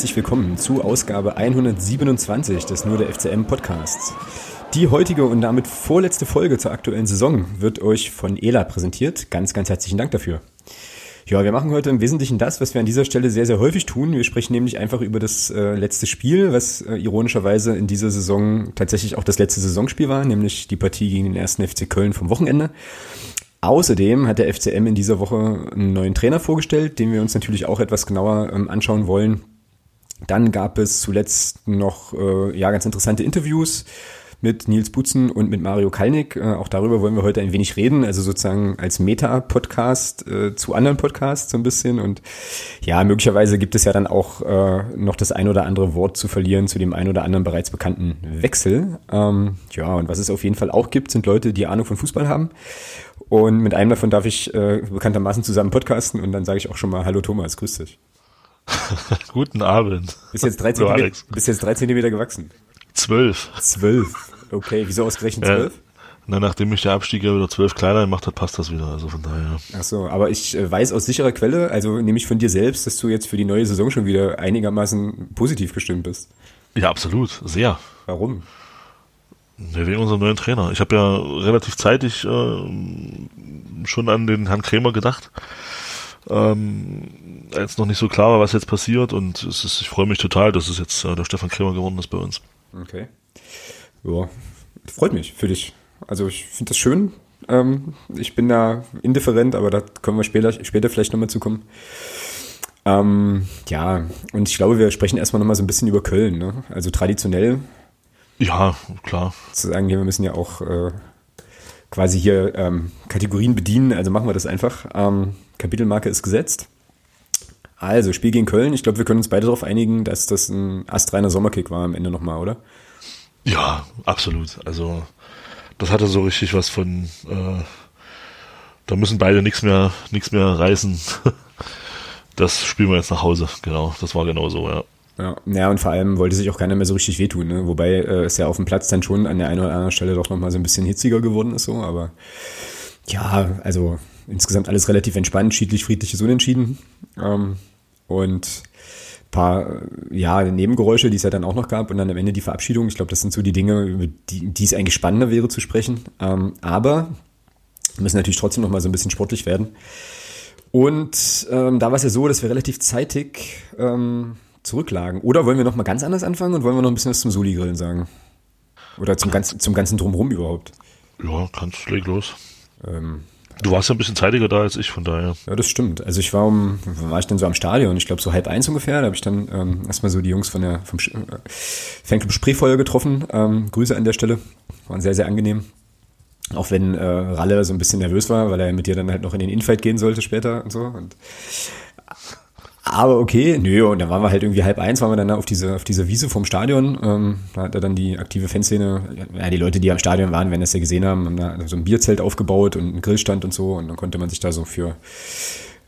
herzlich willkommen zu Ausgabe 127 des Nur der FCM Podcasts. Die heutige und damit vorletzte Folge zur aktuellen Saison wird euch von ELA präsentiert. Ganz, ganz herzlichen Dank dafür. Ja, wir machen heute im Wesentlichen das, was wir an dieser Stelle sehr, sehr häufig tun. Wir sprechen nämlich einfach über das äh, letzte Spiel, was äh, ironischerweise in dieser Saison tatsächlich auch das letzte Saisonspiel war, nämlich die Partie gegen den ersten FC Köln vom Wochenende. Außerdem hat der FCM in dieser Woche einen neuen Trainer vorgestellt, den wir uns natürlich auch etwas genauer ähm, anschauen wollen. Dann gab es zuletzt noch äh, ja ganz interessante Interviews mit Nils Butzen und mit Mario Kalnick. Äh, auch darüber wollen wir heute ein wenig reden, also sozusagen als Meta-Podcast äh, zu anderen Podcasts so ein bisschen. Und ja, möglicherweise gibt es ja dann auch äh, noch das ein oder andere Wort zu verlieren zu dem ein oder anderen bereits bekannten Wechsel. Ähm, ja, und was es auf jeden Fall auch gibt, sind Leute, die Ahnung von Fußball haben. Und mit einem davon darf ich äh, bekanntermaßen zusammen podcasten und dann sage ich auch schon mal Hallo Thomas, grüß dich. Guten Abend. Bist jetzt 13 Hallo, bist jetzt 13 Zentimeter gewachsen. Zwölf. Zwölf. Okay, wieso ausgerechnet zwölf? Ja. Na, nachdem mich der Abstieg ja wieder zwölf kleiner gemacht hat, passt das wieder. Also von daher. Ach so, aber ich äh, weiß aus sicherer Quelle, also nehme ich von dir selbst, dass du jetzt für die neue Saison schon wieder einigermaßen positiv gestimmt bist. Ja, absolut. Sehr. Warum? Ja, wegen unserem neuen Trainer. Ich habe ja relativ zeitig äh, schon an den Herrn Krämer gedacht. Ähm, als noch nicht so klar war, was jetzt passiert und es ist, ich freue mich total, dass es jetzt äh, der Stefan Krämer geworden ist bei uns. Okay. Ja, freut mich für dich. Also ich finde das schön. Ähm, ich bin da indifferent, aber da können wir später, später vielleicht nochmal zukommen. Ähm, ja, und ich glaube, wir sprechen erstmal nochmal so ein bisschen über Köln. Ne? Also traditionell. Ja, klar. Zu sagen, wir müssen ja auch äh, quasi hier ähm, Kategorien bedienen, also machen wir das einfach. Ähm, Kapitelmarke ist gesetzt. Also, Spiel gegen Köln. Ich glaube, wir können uns beide darauf einigen, dass das ein astreiner Sommerkick war am Ende nochmal, oder? Ja, absolut. Also das hatte so richtig was von, äh, da müssen beide nichts mehr, nichts mehr reißen. das spielen wir jetzt nach Hause. Genau, das war genau so, ja. Ja, ja, und vor allem wollte sich auch keiner mehr so richtig wehtun, ne? wobei äh, es ja auf dem Platz dann schon an der einen oder anderen Stelle doch nochmal so ein bisschen hitziger geworden ist, so, aber ja, also insgesamt alles relativ entspannt, schiedlich, friedliches Unentschieden. Ähm, und paar ja, Nebengeräusche, die es ja dann auch noch gab und dann am Ende die Verabschiedung. Ich glaube, das sind so die Dinge, über die, die es eigentlich spannender wäre zu sprechen. Ähm, aber wir müssen natürlich trotzdem noch mal so ein bisschen sportlich werden. Und ähm, da war es ja so, dass wir relativ zeitig ähm, zurücklagen. Oder wollen wir noch mal ganz anders anfangen und wollen wir noch ein bisschen was zum Soli-Grillen sagen? Oder zum ganzen, zum ganzen Drumherum überhaupt? Ja, kannst, leg los. Ähm, Du warst ja ein bisschen zeitiger da als ich, von daher. Ja, das stimmt. Also ich war um, war ich dann so am Stadion? Ich glaube so halb eins ungefähr. Da habe ich dann ähm, erstmal so die Jungs von der vom äh, Fanclub Spreefeuer getroffen. Ähm, Grüße an der Stelle. Waren sehr, sehr angenehm. Auch wenn äh, Ralle so ein bisschen nervös war, weil er mit dir dann halt noch in den Infight gehen sollte später und so. Und aber okay, nö, und dann waren wir halt irgendwie halb eins, waren wir dann auf diese, auf dieser Wiese vom Stadion. Ähm, da hat er dann die aktive Fanszene, ja, die Leute, die am Stadion waren, werden das ja gesehen haben, haben da so ein Bierzelt aufgebaut und einen Grillstand und so. Und dann konnte man sich da so für,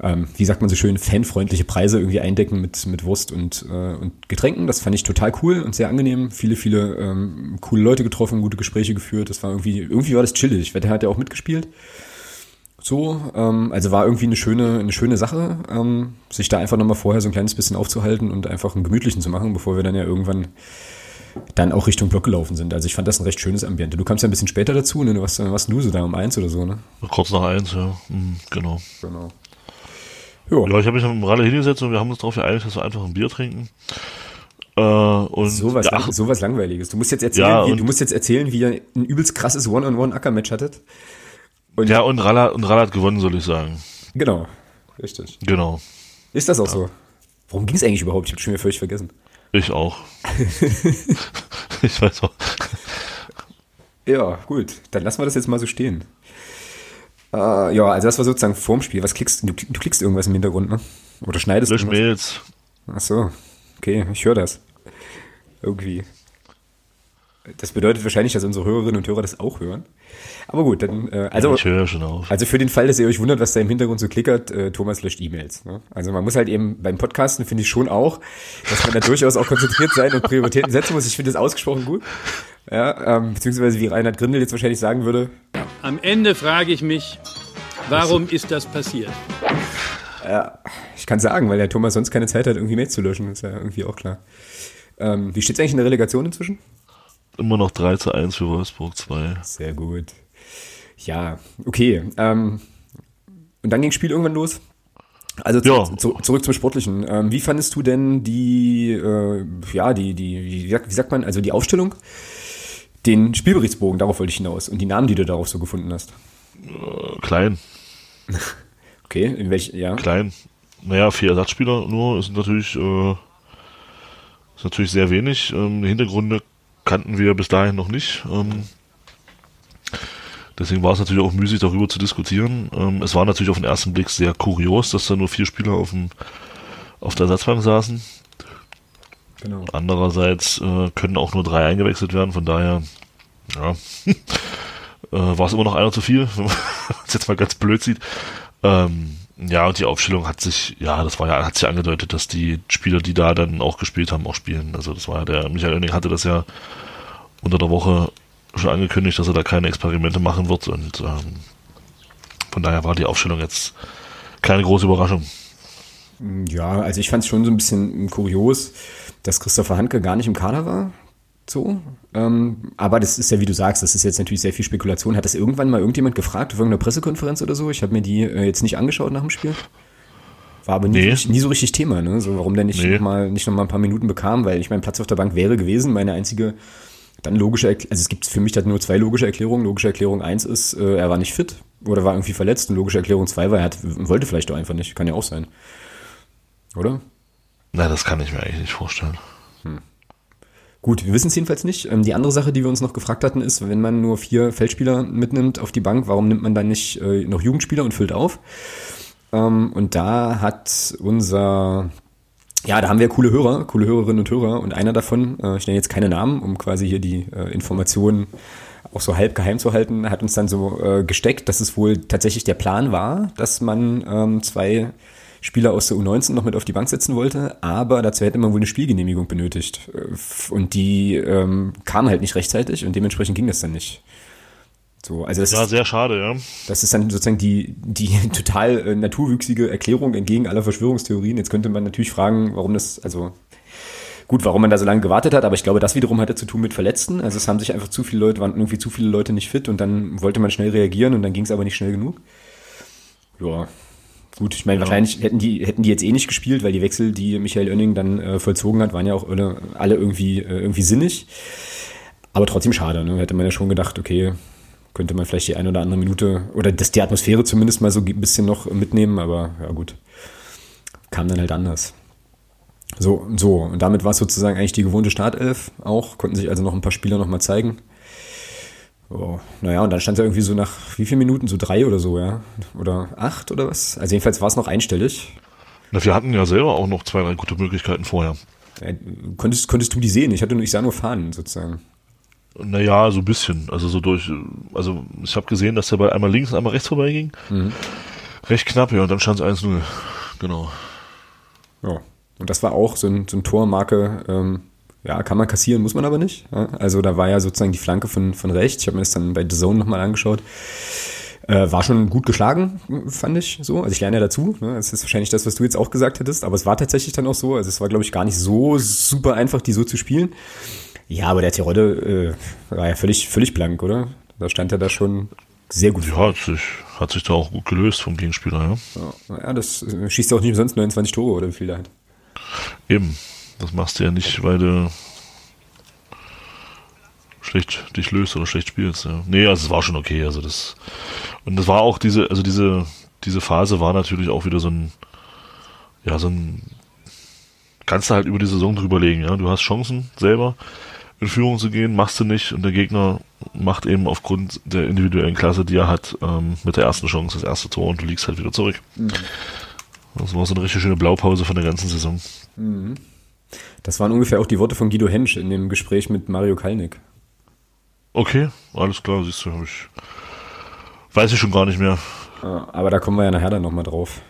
ähm, wie sagt man so schön, fanfreundliche Preise irgendwie eindecken mit, mit Wurst und, äh, und Getränken. Das fand ich total cool und sehr angenehm. Viele, viele ähm, coole Leute getroffen, gute Gespräche geführt. Das war irgendwie, irgendwie war das chillig. Der hat ja auch mitgespielt. So, ähm, also war irgendwie eine schöne, eine schöne Sache, ähm, sich da einfach nochmal vorher so ein kleines bisschen aufzuhalten und einfach einen gemütlichen zu machen, bevor wir dann ja irgendwann dann auch Richtung Block gelaufen sind. Also ich fand das ein recht schönes Ambiente. Du kamst ja ein bisschen später dazu, ne? Du warst, du so da um eins oder so, ne? Kurz nach eins, ja. Mhm, genau. Genau. Jo. Ja, ich habe mich dem Ralle hingesetzt und wir haben uns darauf geeinigt, dass wir einfach ein Bier trinken. Äh, und sowas, ja, lang, sowas Langweiliges. Du musst jetzt erzählen, ja, wie, du musst jetzt erzählen, wie ihr ein übelst krasses One-on-One-Acker-Match hattet. Und ja, und Ralla, und Ralla hat gewonnen, soll ich sagen. Genau, richtig. Genau. Ist das auch ja. so? Worum ging es eigentlich überhaupt? Ich habe schon wieder völlig vergessen. Ich auch. ich weiß auch. Ja, gut. Dann lassen wir das jetzt mal so stehen. Äh, ja, also das war sozusagen vorm Spiel. Was klickst du? Du klickst irgendwas im Hintergrund, ne? Oder schneidest du? Lösch Mails. Ach so. Okay, ich höre das. Irgendwie. Das bedeutet wahrscheinlich, dass unsere Hörerinnen und Hörer das auch hören. Aber gut, dann, äh, also, ich höre schon auf. also für den Fall, dass ihr euch wundert, was da im Hintergrund so klickert, äh, Thomas löscht E-Mails. Ne? Also man muss halt eben beim Podcasten, finde ich schon auch, dass man da durchaus auch konzentriert sein und Prioritäten setzen muss. Ich finde das ausgesprochen gut. Ja, ähm, beziehungsweise wie Reinhard Grindel jetzt wahrscheinlich sagen würde. Am Ende frage ich mich, warum ist das passiert? Ja, ich kann sagen, weil der Thomas sonst keine Zeit hat, irgendwie Mails zu löschen, ist ja irgendwie auch klar. Ähm, wie steht es eigentlich in der Relegation inzwischen? Immer noch 3 zu 1 für Wolfsburg 2. Sehr gut. Ja, okay. Ähm, und dann ging das Spiel irgendwann los. Also Ja. zu, zurück zum Sportlichen. Ähm, wie fandest du denn die, äh, ja, die, die, wie sagt, man, also die Aufstellung? Den Spielberichtsbogen, darauf wollte ich hinaus. Und die Namen, die du darauf so gefunden hast. Äh, klein, Okay, in welch, ja. klein. Naja, vier Ersatzspieler nur ist natürlich, äh, ist natürlich sehr wenig. Ähm, Hintergründe kannten wir bis dahin noch nicht. Ähm, deswegen war es natürlich auch müßig, darüber zu diskutieren. Ähm, es war natürlich auf den ersten Blick sehr kurios, dass da nur vier Spieler auf, dem, auf der Ersatzbank saßen. Genau. Andererseits äh, können auch nur drei eingewechselt werden, von daher ja, äh, war es immer noch einer zu viel, wenn man es jetzt mal ganz blöd sieht. Ähm, ja, und die Aufstellung hat sich, ja, das war ja, hat sich angedeutet, dass die Spieler, die da dann auch gespielt haben, auch spielen. Also das war ja der, Michael Oenning hatte das ja unter der Woche schon angekündigt, dass er da keine Experimente machen wird und ähm, von daher war die Aufstellung jetzt keine große Überraschung. Ja, also ich fand es schon so ein bisschen kurios, dass Christopher Handke gar nicht im Kader war. So. Ähm, aber das ist ja, wie du sagst, das ist jetzt natürlich sehr viel Spekulation. Hat das irgendwann mal irgendjemand gefragt auf irgendeiner Pressekonferenz oder so? Ich habe mir die äh, jetzt nicht angeschaut nach dem Spiel. War aber nie, Nee. nie so richtig Thema, ne? So, warum der nicht Nee. nochmal nicht noch mal ein paar Minuten bekam, weil ich mein Platz auf der Bank wäre gewesen. Meine einzige dann logische Erklärung, also es gibt für mich da nur zwei logische Erklärungen. Logische Erklärung eins ist, äh, er war nicht fit oder war irgendwie verletzt. Und logische Erklärung zwei war, er hat, wollte vielleicht doch einfach nicht. Kann ja auch sein. Oder? Na, das kann ich mir eigentlich nicht vorstellen. Gut, wir wissen es jedenfalls nicht. Ähm, die andere Sache, die wir uns noch gefragt hatten, ist, wenn man nur vier Feldspieler mitnimmt auf die Bank, warum nimmt man dann nicht äh, noch Jugendspieler und füllt auf? Ähm, und da hat unser, ja, da haben wir coole Hörer, coole Hörerinnen und Hörer und einer davon, äh, ich nenne jetzt keine Namen, um quasi hier die äh, Informationen auch so halb geheim zu halten, hat uns dann so gesteckt, dass es wohl tatsächlich der Plan war, dass man ähm, zwei Spieler aus der U19 noch mit auf die Bank setzen wollte, aber dazu hätte man wohl eine Spielgenehmigung benötigt. Äh, Und die ähm, kam halt nicht rechtzeitig und dementsprechend ging das dann nicht. So, also das, Ja, ist, sehr schade, ja. das ist dann sozusagen die, die total äh, naturwüchsige Erklärung entgegen aller Verschwörungstheorien. Jetzt könnte man natürlich fragen, warum das, also gut, warum man da so lange gewartet hat, aber ich glaube, das wiederum hatte zu tun mit Verletzten. Also es haben sich einfach zu viele Leute, waren irgendwie zu viele Leute nicht fit und dann wollte man schnell reagieren und dann ging es aber nicht schnell genug. Ja, gut, ich meine, wahrscheinlich hätten die, hätten die jetzt eh nicht gespielt, weil die Wechsel, die Michael Oenning dann äh, vollzogen hat, waren ja auch alle, alle irgendwie, äh, irgendwie sinnig. Aber trotzdem schade, ne? Hätte man ja schon gedacht, okay, könnte man vielleicht die eine oder andere Minute oder das, die Atmosphäre zumindest mal so ein bisschen noch mitnehmen, aber ja gut. Kam dann halt anders. So, so. Und damit war es sozusagen eigentlich die gewohnte Startelf auch. Konnten sich also noch ein paar Spieler noch mal zeigen. Oh, naja, und dann stand er irgendwie so nach wie vielen Minuten? So drei oder so, ja? Oder acht oder was? Also jedenfalls war es noch einstellig. Na, wir hatten ja selber auch noch zwei, drei gute Möglichkeiten vorher. Äh, konntest, konntest du die sehen? Ich hatte nur, ich sah nur Fahnen sozusagen. Naja, so ein bisschen. Also so durch, also ich habe gesehen, dass der Ball einmal links und einmal rechts vorbeiging. Recht knapp, ja, und dann stand es 1-0. Genau. Ja. Und das war auch so ein, so ein Tormarke, ähm, ja, kann man kassieren, muss man aber nicht. Also da war ja sozusagen die Flanke von, von rechts. Ich habe mir das dann bei The Zone nochmal angeschaut. Äh, war schon gut geschlagen, fand ich so. Also ich lerne ja dazu. Ne? Das ist wahrscheinlich das, was du jetzt auch gesagt hättest. Aber es war tatsächlich dann auch so. Also es war, glaube ich, gar nicht so super einfach, die so zu spielen. Ja, aber der Terodde äh, war ja völlig, völlig blank, oder? Da stand er da schon sehr gut. Ja, hat sich, hat sich da auch gut gelöst vom Gegenspieler, ja. Ja, das äh, schießt ja auch nicht umsonst 29 Tore oder wie viel da hat. Eben. Das machst du ja nicht, weil du schlecht dich löst oder schlecht spielst. Ja. Nee, also es war schon okay. Also das und das war auch diese, also diese diese Phase war natürlich auch wieder so ein ja so ein kannst du halt über die Saison drüber legen. Ja, du hast Chancen selber in Führung zu gehen, machst du nicht und der Gegner macht eben aufgrund der individuellen Klasse, die er hat, ähm, mit der ersten Chance das erste Tor und du liegst halt wieder zurück. Das war so eine richtig schöne Blaupause von der ganzen Saison. Das waren ungefähr auch die Worte von Guido Hensch in dem Gespräch mit Mario Kalnick. Okay, alles klar, siehst du, ich. Weiß ich schon gar nicht mehr. Ja, Aber da kommen wir ja nachher dann nochmal drauf.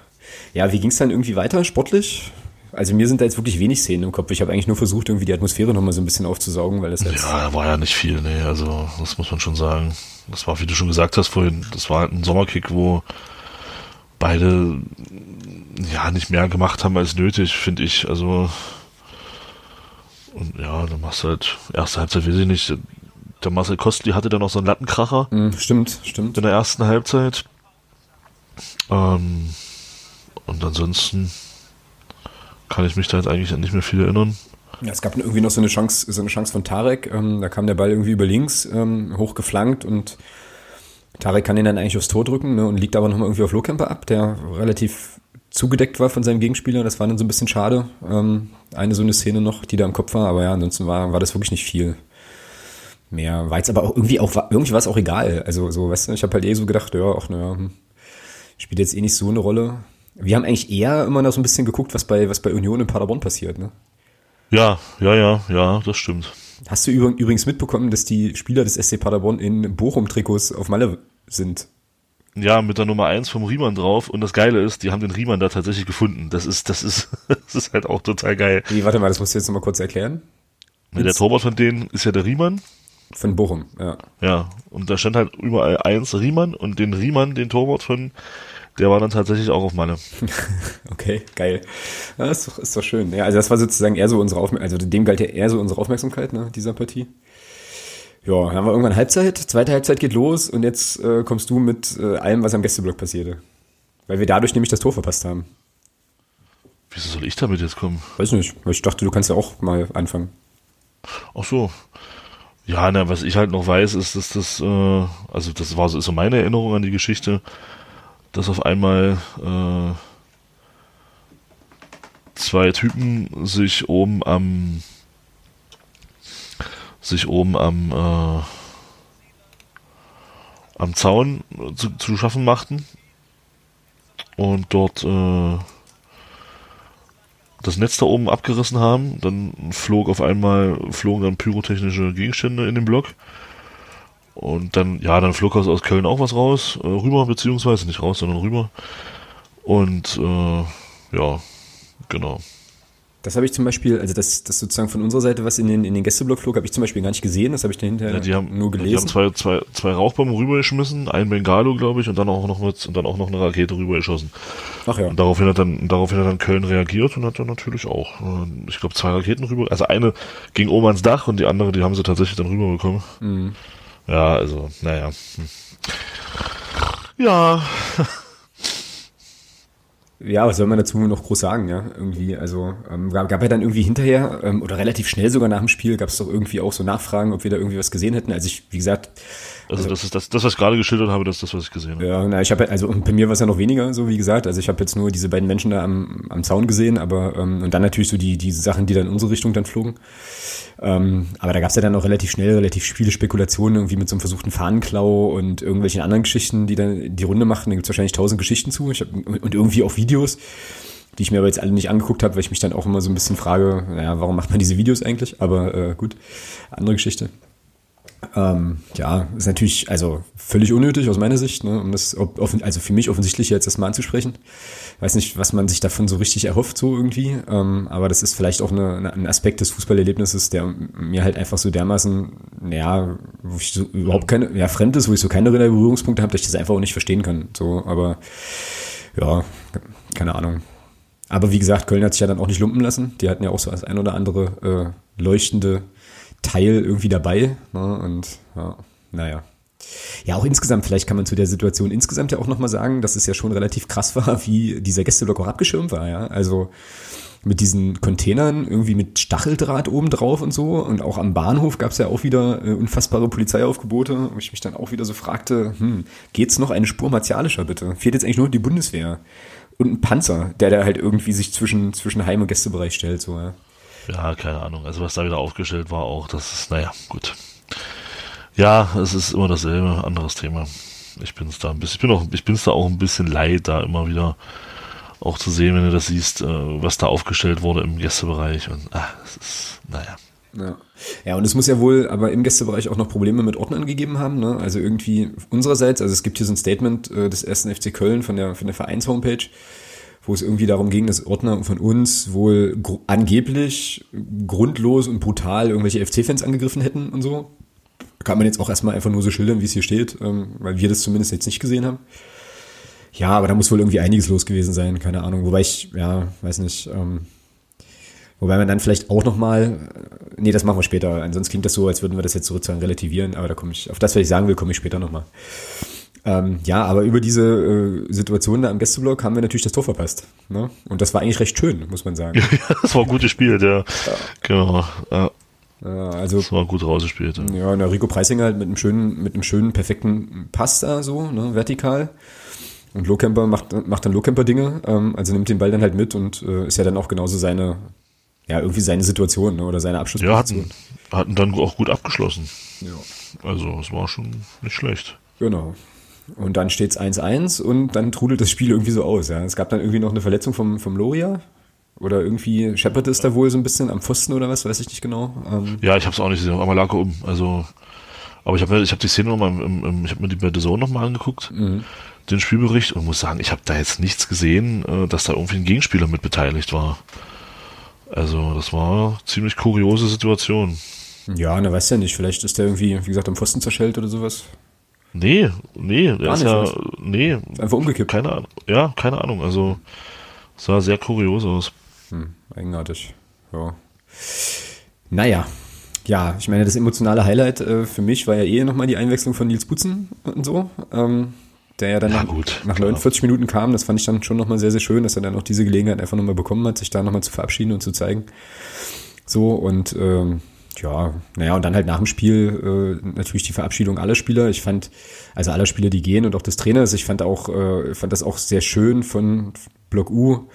Ja, wie ging es dann irgendwie weiter sportlich? Also mir sind da jetzt wirklich wenig Szenen im Kopf. Ich habe eigentlich nur versucht, irgendwie die Atmosphäre nochmal so ein bisschen aufzusaugen, weil das jetzt... Ja, da war ja nicht viel, nee, also das muss man schon sagen. Das war, wie du schon gesagt hast vorhin, das war halt ein Sommerkick, wo beide ja, nicht mehr gemacht haben als nötig, finde ich. Also, und ja, dann machst du halt, erste Halbzeit, weiß ich nicht, der Marcel Kostli hatte dann noch so einen Lattenkracher. Mm, stimmt, stimmt. In der ersten Halbzeit. Ähm, und ansonsten kann ich mich da jetzt eigentlich nicht mehr viel erinnern. Ja, es gab irgendwie noch so eine Chance, so eine Chance von Tarek. Ähm, da kam der Ball irgendwie über links, ähm, hochgeflankt und Tarek kann ihn dann eigentlich aufs Tor drücken ne, und liegt aber nochmal irgendwie auf Lohkemper ab, der relativ zugedeckt war von seinem Gegenspieler. Das war dann so ein bisschen schade. Ähm, eine so eine Szene noch, die da im Kopf war, aber ja, ansonsten war, war das wirklich nicht viel mehr. War jetzt aber auch irgendwie auch, irgendwie war es auch egal. Also so, weißt du, ich habe halt eh so gedacht, ja, auch naja, hm, spielt jetzt eh nicht so eine Rolle. Wir haben eigentlich eher immer noch so ein bisschen geguckt, was bei, was bei Union in Paderborn passiert, ne? Ja, ja, ja, ja, das stimmt. Hast du übrigens mitbekommen, dass die Spieler des SC Paderborn in Bochum-Trikots auf Malle sind? Ja, mit der Nummer 1 vom Riemann drauf. Und das Geile ist, die haben den Riemann da tatsächlich gefunden. Das ist, das ist, das ist halt auch total geil. Wie, warte mal, das musst du jetzt nochmal kurz erklären. Ja, der Torwart von denen ist ja der Riemann. Von Bochum, ja. Ja, und da stand halt überall eins Riemann und den Riemann, den Torwart von der war dann tatsächlich auch auf Malle. okay, geil. Ja, ist, doch, ist doch schön. Ja, also das war sozusagen eher so unsere Aufmerksamkeit, also dem galt ja eher so unsere Aufmerksamkeit, ne, dieser Partie. Ja, dann haben wir irgendwann Halbzeit, zweite Halbzeit geht los und jetzt äh, kommst du mit äh, allem, was am Gästeblock passierte. Weil wir dadurch nämlich das Tor verpasst haben. Wieso soll ich damit jetzt kommen? Weiß nicht, weil ich dachte, du kannst ja auch mal anfangen. Ach so. Ja, na, was ich halt noch weiß, ist, dass das, äh, also das war so, ist so meine Erinnerung an die Geschichte, dass auf einmal äh, zwei Typen sich oben am sich oben am äh, am Zaun zu, zu schaffen machten und dort äh, das Netz da oben abgerissen haben. Dann flog auf einmal flogen dann pyrotechnische Gegenstände in den Block und dann, ja, dann flog aus, aus Köln auch was raus, äh, rüber, beziehungsweise nicht raus, sondern rüber. Und äh, ja, genau. Das habe ich zum Beispiel, also das, das sozusagen von unserer Seite, was in den, in den Gästeblock flog, habe ich zum Beispiel gar nicht gesehen. Das habe ich dann hinterher ja, die haben, nur gelesen. Die haben zwei, zwei, zwei Rauchbomben rübergeschmissen, ein Bengalo, glaube ich, und dann auch noch mit, und dann auch noch eine Rakete rübergeschossen. Ach ja. Und daraufhin hat dann, daraufhin hat dann Köln reagiert und hat dann natürlich auch, äh, ich glaube, zwei Raketen rüber. Also eine ging oben ans Dach und die andere, die haben sie tatsächlich dann rüberbekommen. Mhm. Ja, also, naja. Hm. Ja. Ja, was soll man dazu noch groß sagen, ja? Irgendwie, also ähm, gab, gab ja dann irgendwie hinterher ähm, oder relativ schnell sogar nach dem Spiel gab es doch irgendwie auch so Nachfragen, ob wir da irgendwie was gesehen hätten. Also ich, wie gesagt, also, also das ist das, das, was ich gerade geschildert habe, das ist das, was ich gesehen habe. Ja, na, ich habe also bei mir war es ja noch weniger, so wie gesagt. Also ich habe jetzt nur diese beiden Menschen da am, am Zaun gesehen, aber ähm, und dann natürlich so die, die Sachen, die dann in unsere Richtung dann flogen. Ähm, aber da gab es ja dann auch relativ schnell relativ viele Spekulationen, irgendwie mit so einem versuchten Fahnenklau und irgendwelchen anderen Geschichten, die dann die Runde machten. Da gibt es wahrscheinlich tausend Geschichten zu. Ich hab, und irgendwie auch Videos, die ich mir aber jetzt alle nicht angeguckt habe, weil ich mich dann auch immer so ein bisschen frage, naja, warum macht man diese Videos eigentlich? Aber äh, gut, andere Geschichte. Ähm, ja, ist natürlich also völlig unnötig aus meiner Sicht, ne, um das also für mich offensichtlich jetzt erstmal anzusprechen. Weiß nicht, was man sich davon so richtig erhofft, so irgendwie. Ähm, aber das ist vielleicht auch eine, eine, ein Aspekt des Fußballerlebnisses, der mir halt einfach so dermaßen, ja, wo ich so überhaupt keine, ja, fremd ist, wo ich so keine Berührungspunkte habe, dass ich das einfach auch nicht verstehen kann. So, aber ja, keine Ahnung. Aber wie gesagt, Köln hat sich ja dann auch nicht lumpen lassen. Die hatten ja auch so als ein oder andere äh, leuchtende Teil irgendwie dabei. Ne? Und ja, naja. Ja, auch insgesamt, vielleicht kann man zu der Situation insgesamt ja auch nochmal sagen, dass es ja schon relativ krass war, wie dieser Gästeblock auch abgeschirmt war, ja. Also mit diesen Containern, irgendwie mit Stacheldraht oben drauf und so. Und auch am Bahnhof gab es ja auch wieder äh, unfassbare Polizeiaufgebote, wo ich mich dann auch wieder so fragte, hm, geht's noch eine Spur martialischer bitte? Fehlt jetzt eigentlich nur die Bundeswehr und ein Panzer, der da halt irgendwie sich zwischen, zwischen Heim- und Gästebereich stellt, so, ja. Ja, keine Ahnung. Also was da wieder aufgestellt war, auch, das ist, naja, gut. Ja, es ist immer dasselbe, anderes Thema. Ich bin's da ein bisschen, ich bin auch, ich bin's da auch ein bisschen leid, da immer wieder auch zu sehen, wenn du das siehst, äh, was da aufgestellt wurde im Gästebereich und ah, es ist, naja. Ja. Ja, und es muss ja wohl aber im Gästebereich auch noch Probleme mit Ordnern gegeben haben. Ne? Also irgendwie unsererseits, also es gibt hier so ein Statement äh, des ersten FC Köln von der, von der Vereins-Homepage, wo es irgendwie darum ging, dass Ordner von uns wohl gr angeblich grundlos und brutal irgendwelche FC-Fans angegriffen hätten und so. Kann man jetzt auch erstmal einfach nur so schildern, wie es hier steht, ähm, weil wir das zumindest jetzt nicht gesehen haben. Ja, aber da muss wohl irgendwie einiges los gewesen sein, keine Ahnung. Wobei ich, ja, weiß nicht, ähm, wobei man dann vielleicht auch nochmal, nee, das machen wir später. Ansonsten klingt das so, als würden wir das jetzt sozusagen relativieren, aber da komme ich, auf das, was ich sagen will, komme ich später nochmal. Ähm, ja, aber über diese äh, Situation da am Gästeblock haben wir natürlich das Tor verpasst. Ne? Und das war eigentlich recht schön, muss man sagen. das war ein gutes Spiel, der, ja. genau. Ja. Ja, also, das war gut rausgespielt. Ja, ja der Rico Preisinger halt mit einem schönen, mit einem schönen, perfekten Pass da so, ne, vertikal. Und Lohkemper macht, macht dann Lohkemper-Dinge, ähm, also nimmt den Ball dann halt mit und äh, ist ja dann auch genauso seine, ja, irgendwie seine Situation ne, oder seine Abschlussposition. Ja, hatten, hatten dann auch gut abgeschlossen. Ja. Also, es war schon nicht schlecht. Genau. Und dann steht es 1-1 und dann trudelt das Spiel irgendwie so aus. Ja. Es gab dann irgendwie noch eine Verletzung vom, vom Loria. Oder irgendwie Shepard ist da wohl so ein bisschen am Pfosten oder was, weiß ich nicht genau. Ähm ja, ich habe es auch nicht gesehen, aber lag um. Also, aber ich habe ich hab die Szene nochmal, ich habe mir die bei The Zone nochmal angeguckt, mhm. den Spielbericht und muss sagen, ich habe da jetzt nichts gesehen, äh, dass da irgendwie ein Gegenspieler mit beteiligt war. Also, das war eine ziemlich kuriose Situation. Ja, na weiß ja nicht, vielleicht ist der irgendwie, wie gesagt, am Pfosten zerschellt oder sowas. Nee, nee, der ist ja, nee. Einfach umgekippt. Keine Ahnung. Ja, keine Ahnung. Also, sah sehr kurios aus. Hm, eigenartig. Ja. Naja. Ja, ich meine, das emotionale Highlight äh, für mich war ja eh nochmal die Einwechslung von Nils Butzen und so. Ähm, der ja dann ja, nach, gut, nach 49 Minuten kam. Das fand ich dann schon nochmal sehr, sehr schön, dass er dann auch diese Gelegenheit einfach nochmal bekommen hat, sich da nochmal zu verabschieden und zu zeigen. So, und ähm, ja, naja, und dann halt nach dem Spiel äh, natürlich die Verabschiedung aller Spieler. Ich fand, also aller Spieler, die gehen und auch des Trainers, ich fand auch, äh, fand das auch sehr schön von Block U,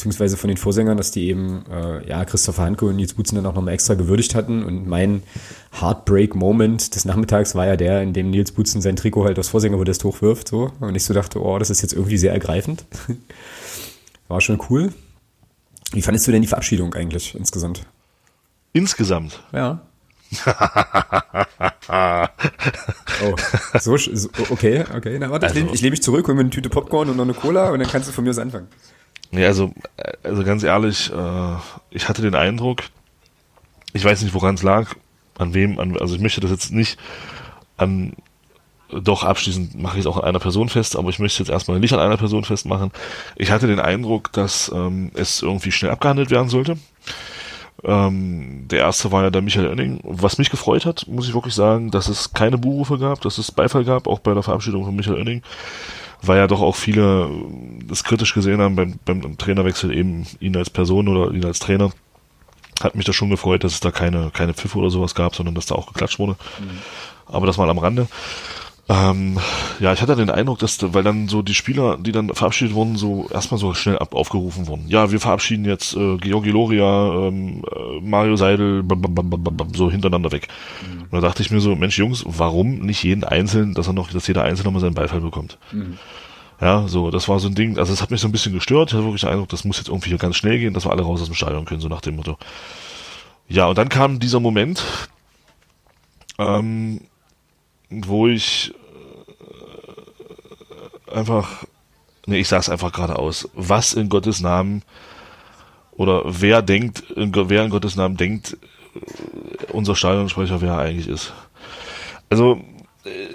beziehungsweise von den Vorsängern, dass die eben, äh, ja, Christopher Hanke und Nils Butzen dann auch nochmal extra gewürdigt hatten. Und mein Heartbreak-Moment des Nachmittags war ja der, in dem Nils Butzen sein Trikot halt aus Vorsängerpodest hochwirft, so. Und ich so dachte, oh, das ist jetzt irgendwie sehr ergreifend. War schon cool. Wie fandest du denn die Verabschiedung eigentlich insgesamt? Insgesamt. Ja. oh, so, so, okay, okay. Na warte, also, ich lehne lehn mich zurück, hol mir eine Tüte Popcorn und noch eine Cola und dann kannst du von mir aus anfangen. Nee, also, also ganz ehrlich, äh, ich hatte den Eindruck, ich weiß nicht, woran es lag, an wem, an, also ich möchte das jetzt nicht an, doch abschließend mache ich es auch an einer Person fest, aber ich möchte jetzt erstmal nicht an einer Person festmachen. Ich hatte den Eindruck, dass ähm, es irgendwie schnell abgehandelt werden sollte. Ähm, der erste war ja der Michael Oenning. Was mich gefreut hat, muss ich wirklich sagen, dass es keine Buhrufe gab, dass es Beifall gab, auch bei der Verabschiedung von Michael Oenning, weil ja doch auch viele das kritisch gesehen haben beim, beim Trainerwechsel eben ihn als Person oder ihn als Trainer. Hat mich da schon gefreut, dass es da keine, keine Pfiffe oder sowas gab, sondern dass da auch geklatscht wurde. Mhm. Aber das mal am Rande. Ähm, ja, ich hatte den Eindruck, dass, weil dann so die Spieler, die dann verabschiedet wurden, so erstmal so schnell ab, aufgerufen wurden. Ja, wir verabschieden jetzt äh, Georgi Loria, ähm, äh, Mario Seidel, so hintereinander weg. Mhm. Und da dachte ich mir so, Mensch Jungs, warum nicht jeden Einzelnen, dass er noch, dass jeder Einzelne mal seinen Beifall bekommt? Mhm. Ja, so, das war so ein Ding, also es hat mich so ein bisschen gestört. Ich hatte wirklich den Eindruck, das muss jetzt irgendwie hier ganz schnell gehen, dass wir alle raus aus dem Stadion können, so nach dem Motto. Ja, und dann kam dieser Moment, ähm, wo ich einfach, nee, ich sag's einfach geradeaus, was in Gottes Namen oder wer denkt, wer in Gottes Namen denkt, äh, unser Stadionsprecher, wer er eigentlich ist. Also, äh,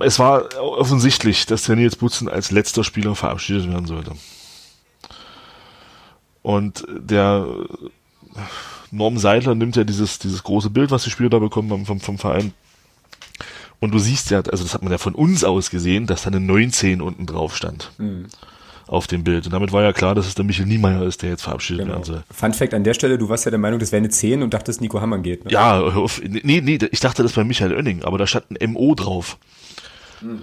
es war offensichtlich, dass der Nils Butzen als letzter Spieler verabschiedet werden sollte. Und der Norm Seidler nimmt ja dieses, dieses große Bild, was die Spieler da bekommen haben vom, vom Verein, und du siehst ja, also das hat man ja von uns aus gesehen, dass da eine 19 unten drauf stand. Mhm. Auf dem Bild. Und damit war ja klar, dass es der Michael Niemeyer ist, der jetzt verabschiedet genau. werden soll. Fun Fact an der Stelle, du warst ja der Meinung, das wäre eine 10 und dachtest, Nico Hammann geht. Ne? Ja, auf, nee, nee, ich dachte das bei Michael Oenning, aber da stand ein MO drauf. Mhm.